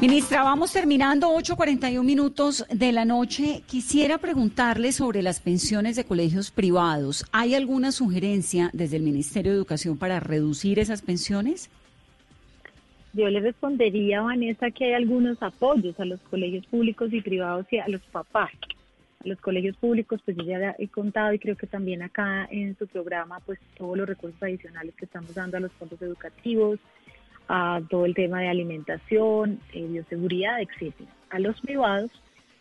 Ministra, vamos terminando 8.41 minutos de la noche. Quisiera preguntarle sobre las pensiones de colegios privados. ¿Hay alguna sugerencia desde el Ministerio de Educación para reducir esas pensiones? Yo le respondería, Vanessa, que hay algunos apoyos a los colegios públicos y privados y a los papás. A los colegios públicos, pues yo ya he contado y creo que también acá en su programa, pues todos los recursos adicionales que estamos dando a los fondos educativos, a todo el tema de alimentación, eh, bioseguridad, etcétera. A los privados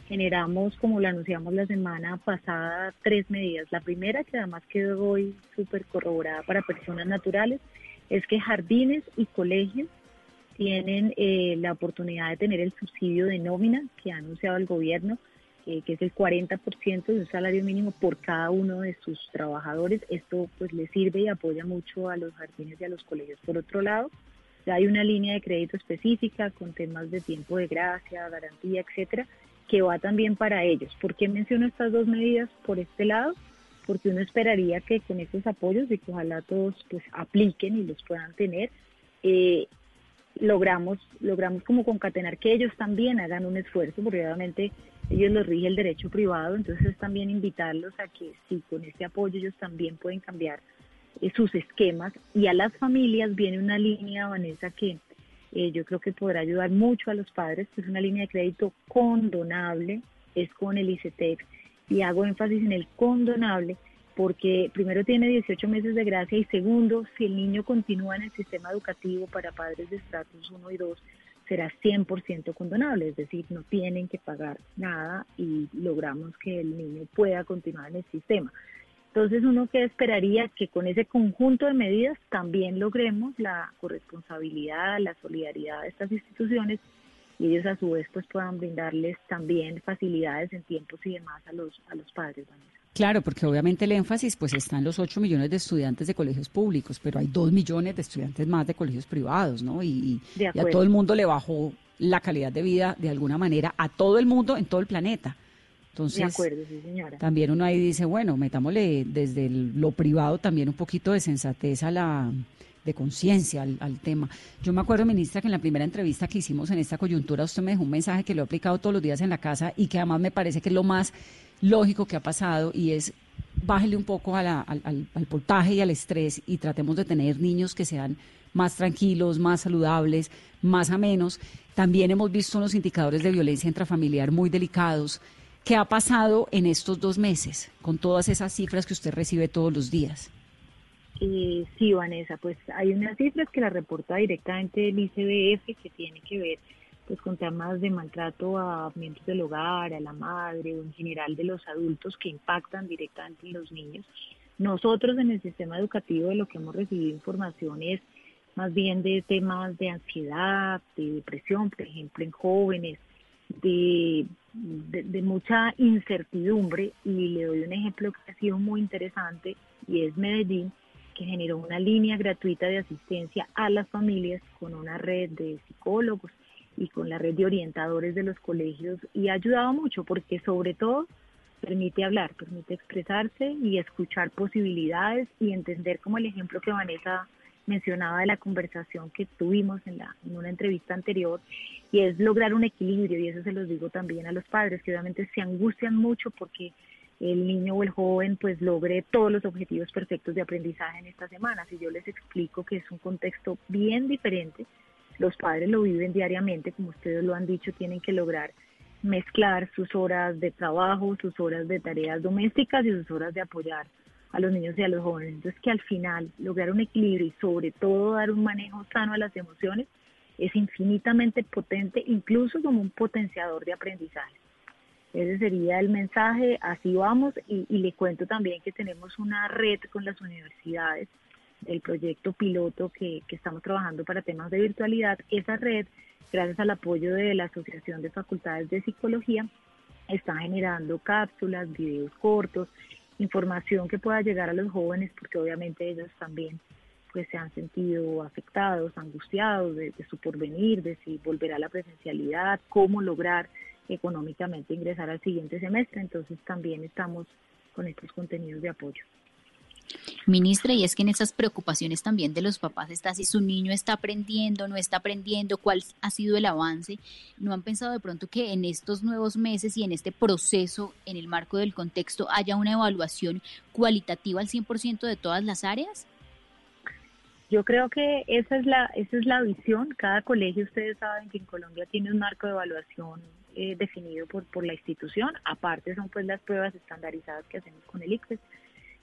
generamos, como lo anunciamos la semana pasada, tres medidas. La primera, que además quedó hoy súper corroborada para personas naturales, es que jardines y colegios tienen eh, la oportunidad de tener el subsidio de nómina que ha anunciado el gobierno, eh, que es el 40% de un salario mínimo por cada uno de sus trabajadores. Esto pues le sirve y apoya mucho a los jardines y a los colegios. Por otro lado, hay una línea de crédito específica con temas de tiempo de gracia, garantía, etcétera, que va también para ellos. ¿Por qué menciono estas dos medidas por este lado? Porque uno esperaría que con estos apoyos y que ojalá todos pues apliquen y los puedan tener, eh, logramos logramos como concatenar que ellos también hagan un esfuerzo, porque obviamente ellos los rige el derecho privado, entonces es también invitarlos a que si con este apoyo ellos también pueden cambiar sus esquemas y a las familias viene una línea, Vanessa, que eh, yo creo que podrá ayudar mucho a los padres, es una línea de crédito condonable, es con el ICETEX y hago énfasis en el condonable porque primero tiene 18 meses de gracia y segundo, si el niño continúa en el sistema educativo para padres de estratos 1 y 2, será 100% condonable, es decir, no tienen que pagar nada y logramos que el niño pueda continuar en el sistema. Entonces uno que esperaría que con ese conjunto de medidas también logremos la corresponsabilidad, la solidaridad de estas instituciones y ellos a su vez pues puedan brindarles también facilidades en tiempos y demás a los a los padres. Claro, porque obviamente el énfasis pues está en los 8 millones de estudiantes de colegios públicos, pero hay 2 millones de estudiantes más de colegios privados, ¿no? Y, y a todo el mundo le bajó la calidad de vida de alguna manera a todo el mundo en todo el planeta. Entonces, de acuerdo, sí, señora. También uno ahí dice, bueno, metámosle desde lo privado también un poquito de sensatez a la de conciencia al, al, tema. Yo me acuerdo, ministra, que en la primera entrevista que hicimos en esta coyuntura usted me dejó un mensaje que lo he aplicado todos los días en la casa y que además me parece que es lo más lógico que ha pasado y es bájele un poco al, al, al voltaje y al estrés y tratemos de tener niños que sean más tranquilos, más saludables, más amenos. También hemos visto unos indicadores de violencia intrafamiliar muy delicados. ¿Qué ha pasado en estos dos meses con todas esas cifras que usted recibe todos los días? Eh, sí, Vanessa, pues hay unas cifras que la reporta directamente el ICBF que tiene que ver pues con temas de maltrato a miembros del hogar, a la madre o en general de los adultos que impactan directamente en los niños. Nosotros en el sistema educativo de lo que hemos recibido información es más bien de temas de ansiedad, de depresión, por ejemplo, en jóvenes, de, de, mucha incertidumbre y le doy un ejemplo que ha sido muy interesante y es Medellín, que generó una línea gratuita de asistencia a las familias con una red de psicólogos y con la red de orientadores de los colegios y ha ayudado mucho porque sobre todo permite hablar, permite expresarse y escuchar posibilidades y entender como el ejemplo que Vanessa mencionaba de la conversación que tuvimos en, la, en una entrevista anterior y es lograr un equilibrio y eso se los digo también a los padres que obviamente se angustian mucho porque el niño o el joven pues logre todos los objetivos perfectos de aprendizaje en esta semana. Si yo les explico que es un contexto bien diferente, los padres lo viven diariamente, como ustedes lo han dicho, tienen que lograr mezclar sus horas de trabajo, sus horas de tareas domésticas y sus horas de apoyar a los niños y a los jóvenes. Entonces que al final lograr un equilibrio y sobre todo dar un manejo sano a las emociones es infinitamente potente, incluso como un potenciador de aprendizaje. Ese sería el mensaje, así vamos, y, le cuento también que tenemos una red con las universidades, el proyecto piloto que, que estamos trabajando para temas de virtualidad. Esa red, gracias al apoyo de la Asociación de Facultades de Psicología, está generando cápsulas, videos cortos, información que pueda llegar a los jóvenes, porque obviamente ellos también pues se han sentido afectados, angustiados de, de su porvenir, de si volver a la presencialidad, cómo lograr económicamente ingresar al siguiente semestre. Entonces también estamos con estos contenidos de apoyo. Ministra, y es que en esas preocupaciones también de los papás está si su niño está aprendiendo, no está aprendiendo, cuál ha sido el avance. ¿No han pensado de pronto que en estos nuevos meses y en este proceso, en el marco del contexto, haya una evaluación cualitativa al 100% de todas las áreas? Yo creo que esa es la esa es la visión. Cada colegio, ustedes saben que en Colombia tiene un marco de evaluación eh, definido por, por la institución. Aparte son pues las pruebas estandarizadas que hacemos con el ICFES,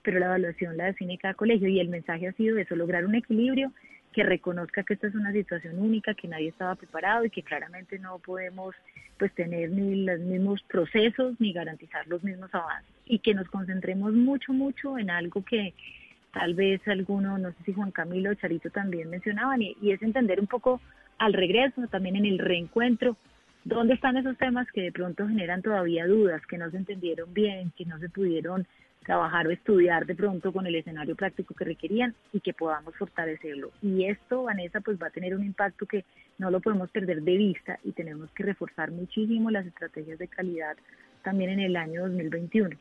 pero la evaluación la define cada colegio y el mensaje ha sido eso, lograr un equilibrio que reconozca que esta es una situación única, que nadie estaba preparado y que claramente no podemos pues tener ni los mismos procesos ni garantizar los mismos avances. Y que nos concentremos mucho, mucho en algo que tal vez alguno, no sé si Juan Camilo o Charito también mencionaban, y, y es entender un poco al regreso, también en el reencuentro, ¿Dónde están esos temas que de pronto generan todavía dudas, que no se entendieron bien, que no se pudieron trabajar o estudiar de pronto con el escenario práctico que requerían y que podamos fortalecerlo? Y esto, Vanessa, pues va a tener un impacto que no lo podemos perder de vista y tenemos que reforzar muchísimo las estrategias de calidad también en el año 2021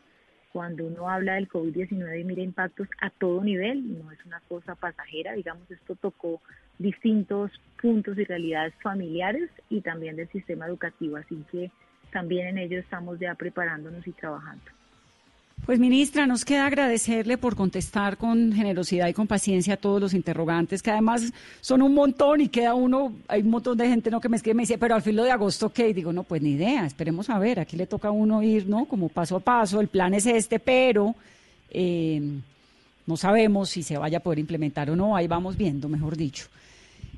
cuando uno habla del COVID-19 y mira impactos a todo nivel, no es una cosa pasajera, digamos, esto tocó distintos puntos y realidades familiares y también del sistema educativo, así que también en ello estamos ya preparándonos y trabajando. Pues ministra, nos queda agradecerle por contestar con generosidad y con paciencia a todos los interrogantes, que además son un montón y queda uno, hay un montón de gente ¿no? que me escribe y me dice, pero al filo de agosto, ¿qué? digo, no, pues ni idea, esperemos a ver, aquí le toca a uno ir, ¿no? Como paso a paso, el plan es este, pero eh, no sabemos si se vaya a poder implementar o no, ahí vamos viendo, mejor dicho.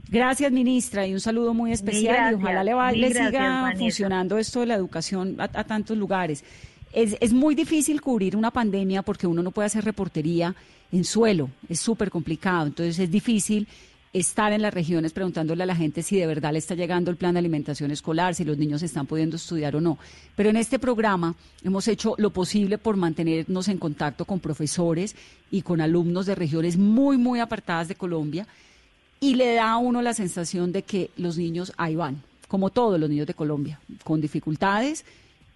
Gracias, ministra, y un saludo muy especial y ojalá le, siga funcionando esto de la educación a tantos lugares. Es, es, muy difícil cubrir una pandemia porque uno no puede hacer reportería en suelo, es súper complicado, entonces es difícil estar en las regiones preguntándole a la gente si de verdad le está llegando el plan de alimentación escolar, si los niños están pudiendo estudiar o no. Pero en este programa hemos hecho lo posible por mantenernos en contacto con profesores y con alumnos de regiones muy, muy apartadas de Colombia y le da a uno la sensación de que los niños ahí van, como todos los niños de Colombia, con dificultades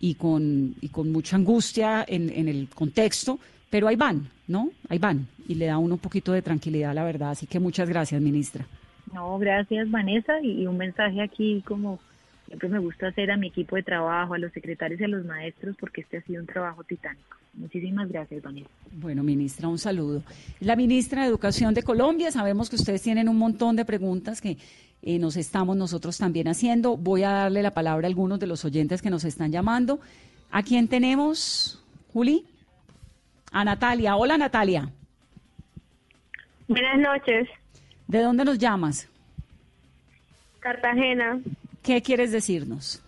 y con, y con mucha angustia en, en el contexto, pero ahí van, ¿no? Ahí van y le da uno un poquito de tranquilidad, la verdad. Así que muchas gracias, ministra. No, gracias Vanessa y un mensaje aquí como siempre me gusta hacer a mi equipo de trabajo, a los secretarios y a los maestros porque este ha sido un trabajo titánico. Muchísimas gracias, Vanessa. Bueno, ministra, un saludo. La ministra de Educación de Colombia, sabemos que ustedes tienen un montón de preguntas que eh, nos estamos nosotros también haciendo. Voy a darle la palabra a algunos de los oyentes que nos están llamando. ¿A quién tenemos, Juli? A Natalia. Hola, Natalia. Buenas noches. ¿De dónde nos llamas? Cartagena. ¿Qué quieres decirnos?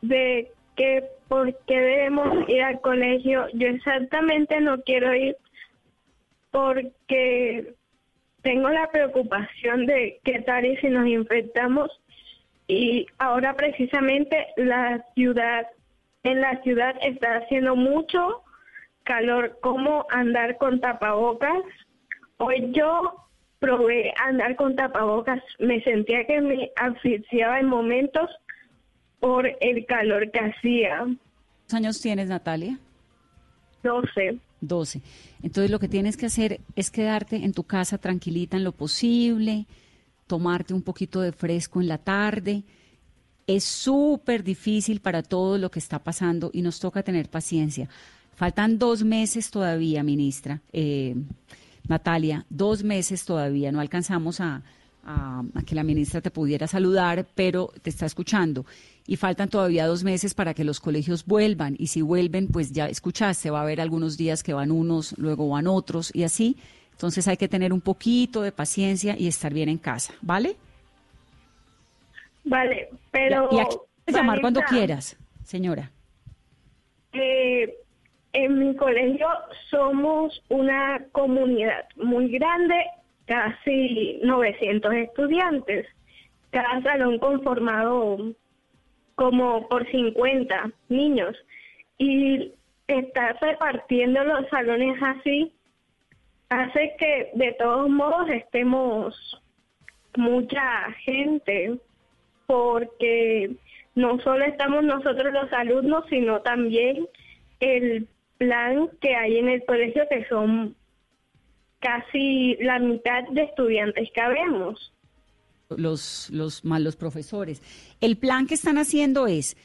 De que por qué debemos ir al colegio. Yo exactamente no quiero ir porque tengo la preocupación de qué tal y si nos infectamos. Y ahora precisamente la ciudad en la ciudad está haciendo mucho calor cómo andar con tapabocas. Hoy yo probé andar con tapabocas. Me sentía que me asfixiaba en momentos por el calor que hacía. ¿Cuántos años tienes, Natalia? 12 12. Entonces lo que tienes que hacer es quedarte en tu casa tranquilita en lo posible, tomarte un poquito de fresco en la tarde. Es súper difícil para todo lo que está pasando y nos toca tener paciencia. Faltan dos meses todavía, ministra. Eh, Natalia, dos meses todavía. No alcanzamos a, a, a que la ministra te pudiera saludar, pero te está escuchando y faltan todavía dos meses para que los colegios vuelvan y si vuelven, pues ya escuchaste, va a haber algunos días que van unos, luego van otros y así. Entonces hay que tener un poquito de paciencia y estar bien en casa, ¿vale? Vale, pero... Y aquí puedes llamar cuando quieras, señora. eh, en mi colegio somos una comunidad muy grande, casi 900 estudiantes, cada salón conformado como por 50 niños. Y estar repartiendo los salones así hace que de todos modos estemos mucha gente porque no solo estamos nosotros los alumnos sino también el plan que hay en el colegio que son casi la mitad de estudiantes que habemos. los, los, más los profesores. El plan que están haciendo es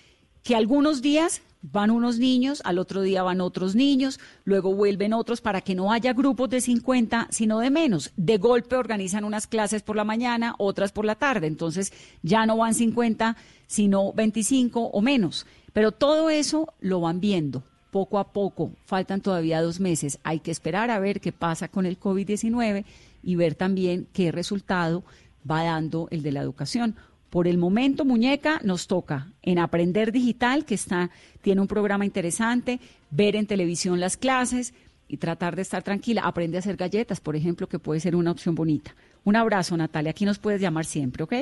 que algunos días van unos niños, al otro día van otros niños, luego vuelven otros para que no haya grupos de 50, sino de menos. De golpe organizan unas clases por la mañana, otras por la tarde, entonces ya no van 50, sino 25 o menos. Pero todo eso lo van viendo poco a poco. Faltan todavía dos meses. Hay que esperar a ver qué pasa con el COVID-19 y ver también qué resultado va dando el de la educación. Por el momento, muñeca, nos toca en Aprender Digital, que está, tiene un programa interesante, ver en televisión las clases y tratar de estar tranquila. Aprende a hacer galletas, por ejemplo, que puede ser una opción bonita. Un abrazo, Natalia. Aquí nos puedes llamar siempre, ¿ok?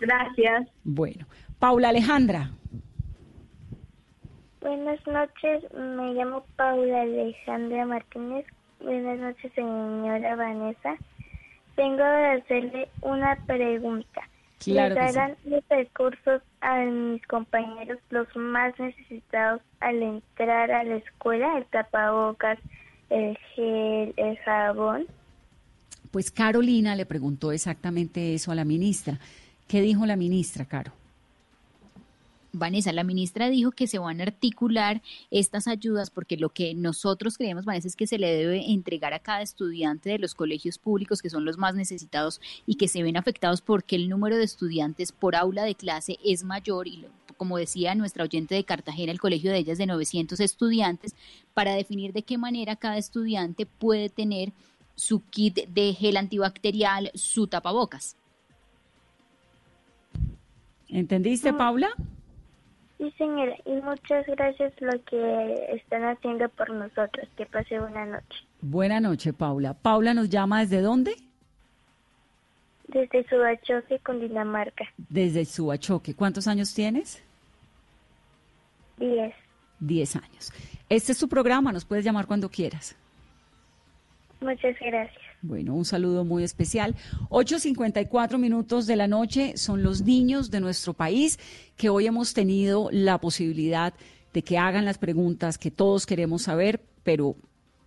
Gracias. Bueno, Paula Alejandra. Buenas noches, me llamo Paula Alejandra Martínez. Buenas noches, señora Vanessa. Vengo a hacerle una pregunta. Claro ¿Le que sí. darán los recursos a mis compañeros los más necesitados al entrar a la escuela? El tapabocas, el gel, el jabón. Pues Carolina le preguntó exactamente eso a la ministra. ¿Qué dijo la ministra, Caro? Vanessa, la ministra dijo que se van a articular estas ayudas porque lo que nosotros creemos, Vanessa, es que se le debe entregar a cada estudiante de los colegios públicos que son los más necesitados y que se ven afectados porque el número de estudiantes por aula de clase es mayor y lo- como decía nuestra oyente de Cartagena, el colegio de ellas de 900 estudiantes, para definir de qué manera cada estudiante puede tener su kit de gel antibacterial, su tapabocas. ¿Entendiste, Paula? Sí, señora, y muchas gracias lo que están haciendo por nosotros. Que pase buena noche. Buena noche, Paula. Paula nos llama desde dónde? Desde Subachoque, Cundinamarca. Desde Subachoque. ¿Cuántos años tienes? Diez. Diez años. Este es tu programa, nos puedes llamar cuando quieras. Muchas gracias. Bueno, un saludo muy especial. 8.54 minutos de la noche son los niños de nuestro país que hoy hemos tenido la posibilidad de que hagan las preguntas que todos queremos saber, pero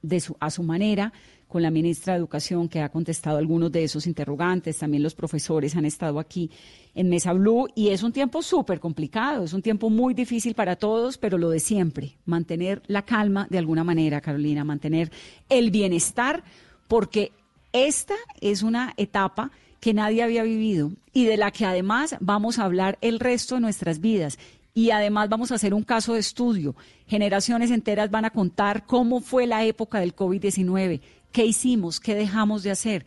de su, a su manera, con la ministra de Educación que ha contestado algunos de esos interrogantes, también los profesores han estado aquí en Mesa Blue y es un tiempo súper complicado, es un tiempo muy difícil para todos, pero lo de siempre, mantener la calma de alguna manera, Carolina, mantener el bienestar, porque esta es una etapa que nadie había vivido y de la que además vamos a hablar el resto de nuestras vidas. Y además vamos a hacer un caso de estudio. Generaciones enteras van a contar cómo fue la época del COVID-19, qué hicimos, qué dejamos de hacer.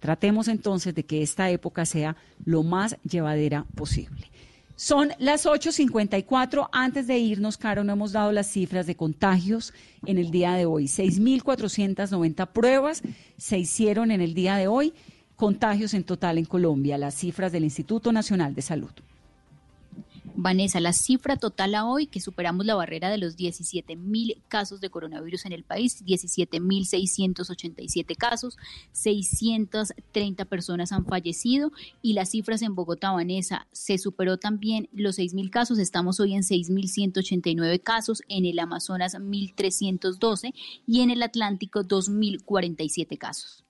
Tratemos entonces de que esta época sea lo más llevadera posible. Son las 8.54. Antes de irnos, Caro, no hemos dado las cifras de contagios en el día de hoy. 6.490 pruebas se hicieron en el día de hoy. Contagios en total en Colombia, las cifras del Instituto Nacional de Salud. Vanessa, la cifra total a hoy, que superamos la barrera de los 17 mil casos de coronavirus en el país, 17 mil 687 casos, 630 personas han fallecido y las cifras en Bogotá, Vanessa, se superó también los 6 mil casos, estamos hoy en 6 mil 189 casos, en el Amazonas 1.312 y en el Atlántico 2.047 casos.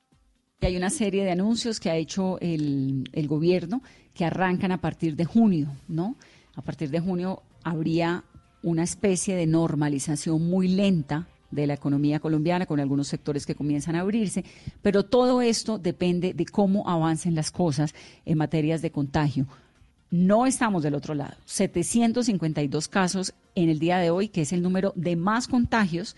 Hay una serie de anuncios que ha hecho el, el gobierno que arrancan a partir de junio, ¿no? A partir de junio habría una especie de normalización muy lenta de la economía colombiana, con algunos sectores que comienzan a abrirse, pero todo esto depende de cómo avancen las cosas en materias de contagio. No estamos del otro lado. 752 casos en el día de hoy, que es el número de más contagios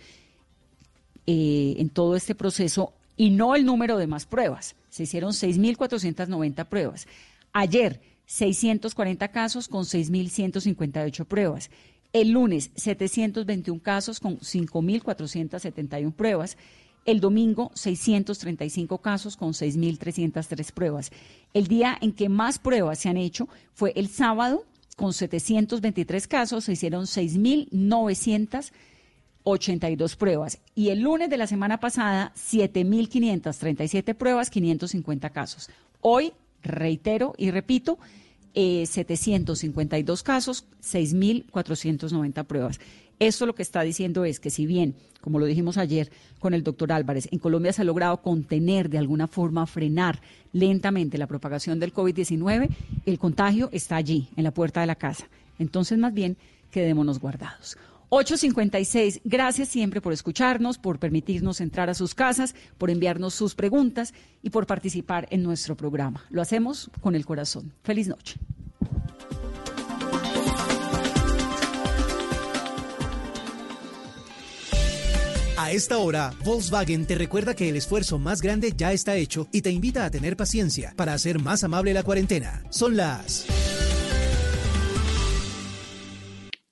eh, en todo este proceso y no el número de más pruebas. Se hicieron 6.490 pruebas. Ayer 640 casos con 6.158 pruebas. El lunes, 721 casos con 5.471 pruebas. El domingo, 635 casos con 6.303 pruebas. El día en que más pruebas se han hecho fue el sábado, con 723 casos, se hicieron 6.982 pruebas. Y el lunes de la semana pasada, 7.537 pruebas, 550 casos. Hoy, reitero y repito, 752 eh, casos, 6.490 pruebas. Esto lo que está diciendo es que si bien, como lo dijimos ayer con el doctor Álvarez, en Colombia se ha logrado contener de alguna forma, frenar lentamente la propagación del COVID-19, el contagio está allí, en la puerta de la casa. Entonces, más bien, quedémonos guardados. 856. Gracias siempre por escucharnos, por permitirnos entrar a sus casas, por enviarnos sus preguntas y por participar en nuestro programa. Lo hacemos con el corazón. Feliz noche. A esta hora, Volkswagen te recuerda que el esfuerzo más grande ya está hecho y te invita a tener paciencia para hacer más amable la cuarentena. Son las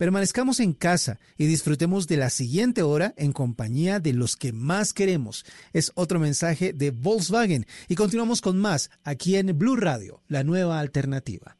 permanezcamos en casa y disfrutemos de la siguiente hora en compañía de los que más queremos. Es otro mensaje de Volkswagen y continuamos con más aquí en Blue Radio, la nueva alternativa.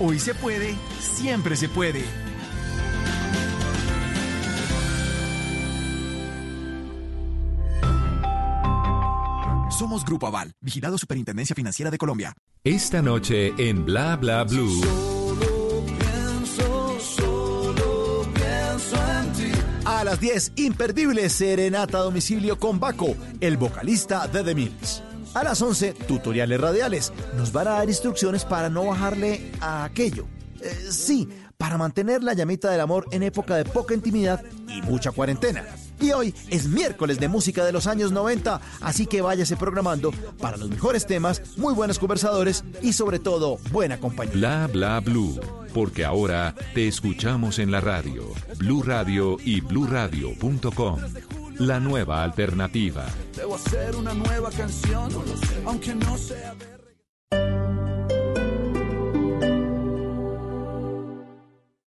Hoy se puede, siempre se puede. Somos Grupo Aval, vigilado Superintendencia Financiera de Colombia. Esta noche en Bla Bla Blue. A las 10, imperdible serenata a domicilio con Baco, el vocalista de The Mills. A las 11, tutoriales radiales. Nos van a dar instrucciones para no bajarle a aquello. Eh, sí, para mantener la llamita del amor en época de poca intimidad y mucha cuarentena. Y hoy es miércoles de música de los años 90, así que váyase programando para los mejores temas, muy buenos conversadores y sobre todo buena compañía. Bla bla blue, porque ahora te escuchamos en la radio, Blue Radio y bluradio.com. La nueva alternativa. Debo hacer una nueva canción, aunque no sea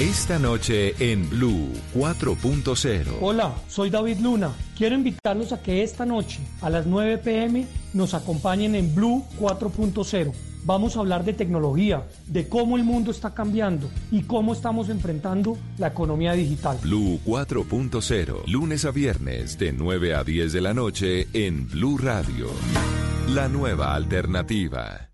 Esta noche en Blue 4.0. Hola, soy David Luna. Quiero invitarlos a que esta noche a las 9 pm nos acompañen en Blue 4.0. Vamos a hablar de tecnología, de cómo el mundo está cambiando y cómo estamos enfrentando la economía digital. Blue 4.0, lunes a viernes de 9 a 10 de la noche en Blue Radio. La nueva alternativa.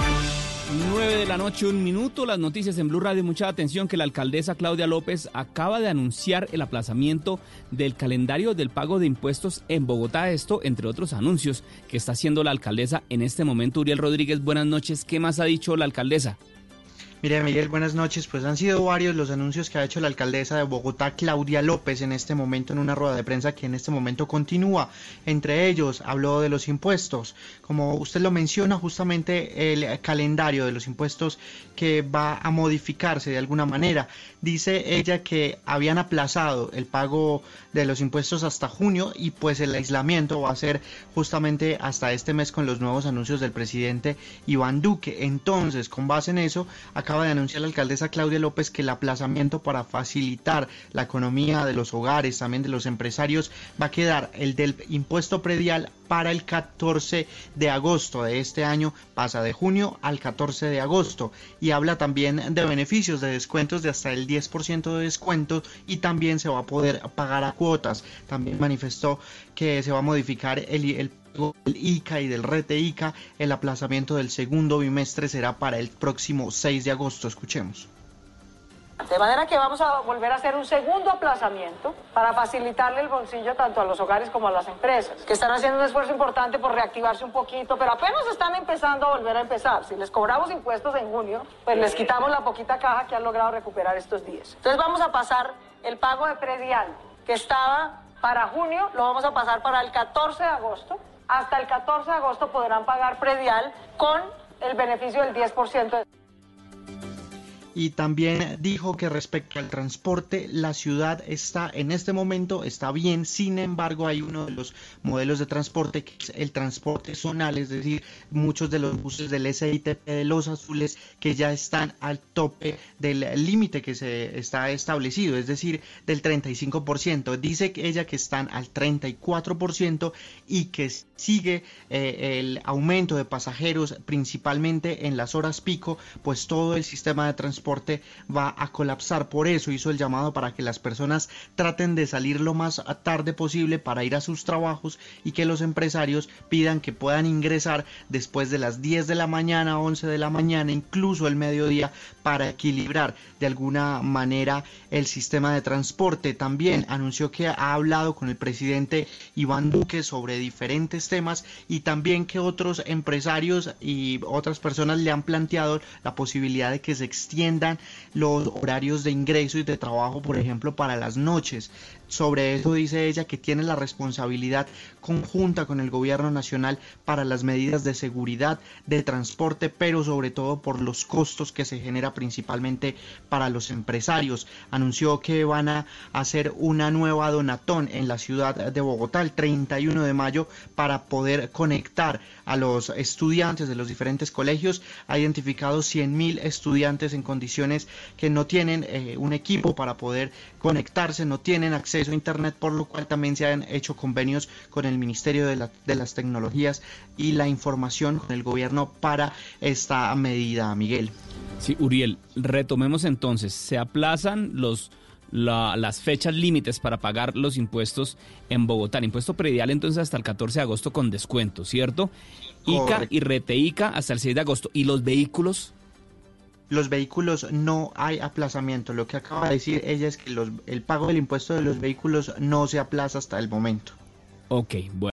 9 de la noche, un minuto, las noticias en Blue Radio. Mucha atención que la alcaldesa Claudia López acaba de anunciar el aplazamiento del calendario del pago de impuestos en Bogotá. Esto, entre otros anuncios que está haciendo la alcaldesa en este momento. Uriel Rodríguez, buenas noches. ¿Qué más ha dicho la alcaldesa? Mire, Miguel, buenas noches. Pues han sido varios los anuncios que ha hecho la alcaldesa de Bogotá, Claudia López, en este momento en una rueda de prensa que en este momento continúa. Entre ellos, habló de los impuestos. Como usted lo menciona, justamente el calendario de los impuestos que va a modificarse de alguna manera. Dice ella que habían aplazado el pago de los impuestos hasta junio y pues el aislamiento va a ser justamente hasta este mes con los nuevos anuncios del presidente Iván Duque. Entonces, con base en eso, acaba de anunciar la alcaldesa Claudia López que el aplazamiento para facilitar la economía de los hogares, también de los empresarios, va a quedar el del impuesto predial para el 14 de agosto de este año, pasa de junio al 14 de agosto y habla también de beneficios de descuentos de hasta el 10% de descuento y también se va a poder pagar a cuotas. También manifestó que se va a modificar el, el del ICA y del RETE ICA, el aplazamiento del segundo bimestre será para el próximo 6 de agosto. Escuchemos. De manera que vamos a volver a hacer un segundo aplazamiento para facilitarle el bolsillo tanto a los hogares como a las empresas, que están haciendo un esfuerzo importante por reactivarse un poquito, pero apenas están empezando a volver a empezar. Si les cobramos impuestos en junio, pues les quitamos la poquita caja que han logrado recuperar estos días. Entonces vamos a pasar el pago de predial que estaba para junio, lo vamos a pasar para el 14 de agosto. Hasta el 14 de agosto podrán pagar predial con el beneficio del 10% y también dijo que respecto al transporte la ciudad está en este momento está bien sin embargo hay uno de los modelos de transporte que es el transporte zonal es decir muchos de los buses del SITP de los azules que ya están al tope del límite que se está establecido es decir del 35% dice ella que están al 34% y que sigue eh, el aumento de pasajeros principalmente en las horas pico pues todo el sistema de transporte va a colapsar. Por eso hizo el llamado para que las personas traten de salir lo más tarde posible para ir a sus trabajos y que los empresarios pidan que puedan ingresar después de las 10 de la mañana, 11 de la mañana, incluso el mediodía, para equilibrar de alguna manera el sistema de transporte. También anunció que ha hablado con el presidente Iván Duque sobre diferentes temas y también que otros empresarios y otras personas le han planteado la posibilidad de que se extienda los horarios de ingreso y de trabajo, por ejemplo, para las noches. Sobre eso dice ella que tiene la responsabilidad conjunta con el gobierno nacional para las medidas de seguridad, de transporte, pero sobre todo por los costos que se genera principalmente para los empresarios. Anunció que van a hacer una nueva donatón en la ciudad de Bogotá el 31 de mayo para poder conectar a los estudiantes de los diferentes colegios. Ha identificado 100 mil estudiantes en condiciones que no tienen eh, un equipo para poder conectarse, no tienen acceso a Internet, por lo cual también se han hecho convenios con el Ministerio de, de las Tecnologías y la Información, con el gobierno para esta medida, Miguel. Sí, Uriel, retomemos entonces, se aplazan los las fechas límites para pagar los impuestos en Bogotá. El impuesto predial entonces hasta el 14 de agosto con descuento, ¿cierto? ICA y RETEICA hasta el 6 de agosto. ¿Y los vehículos? Los vehículos no hay aplazamiento. Lo que acaba de decir ella es que los, el pago del impuesto de los vehículos no se aplaza hasta el momento. Ok, bueno.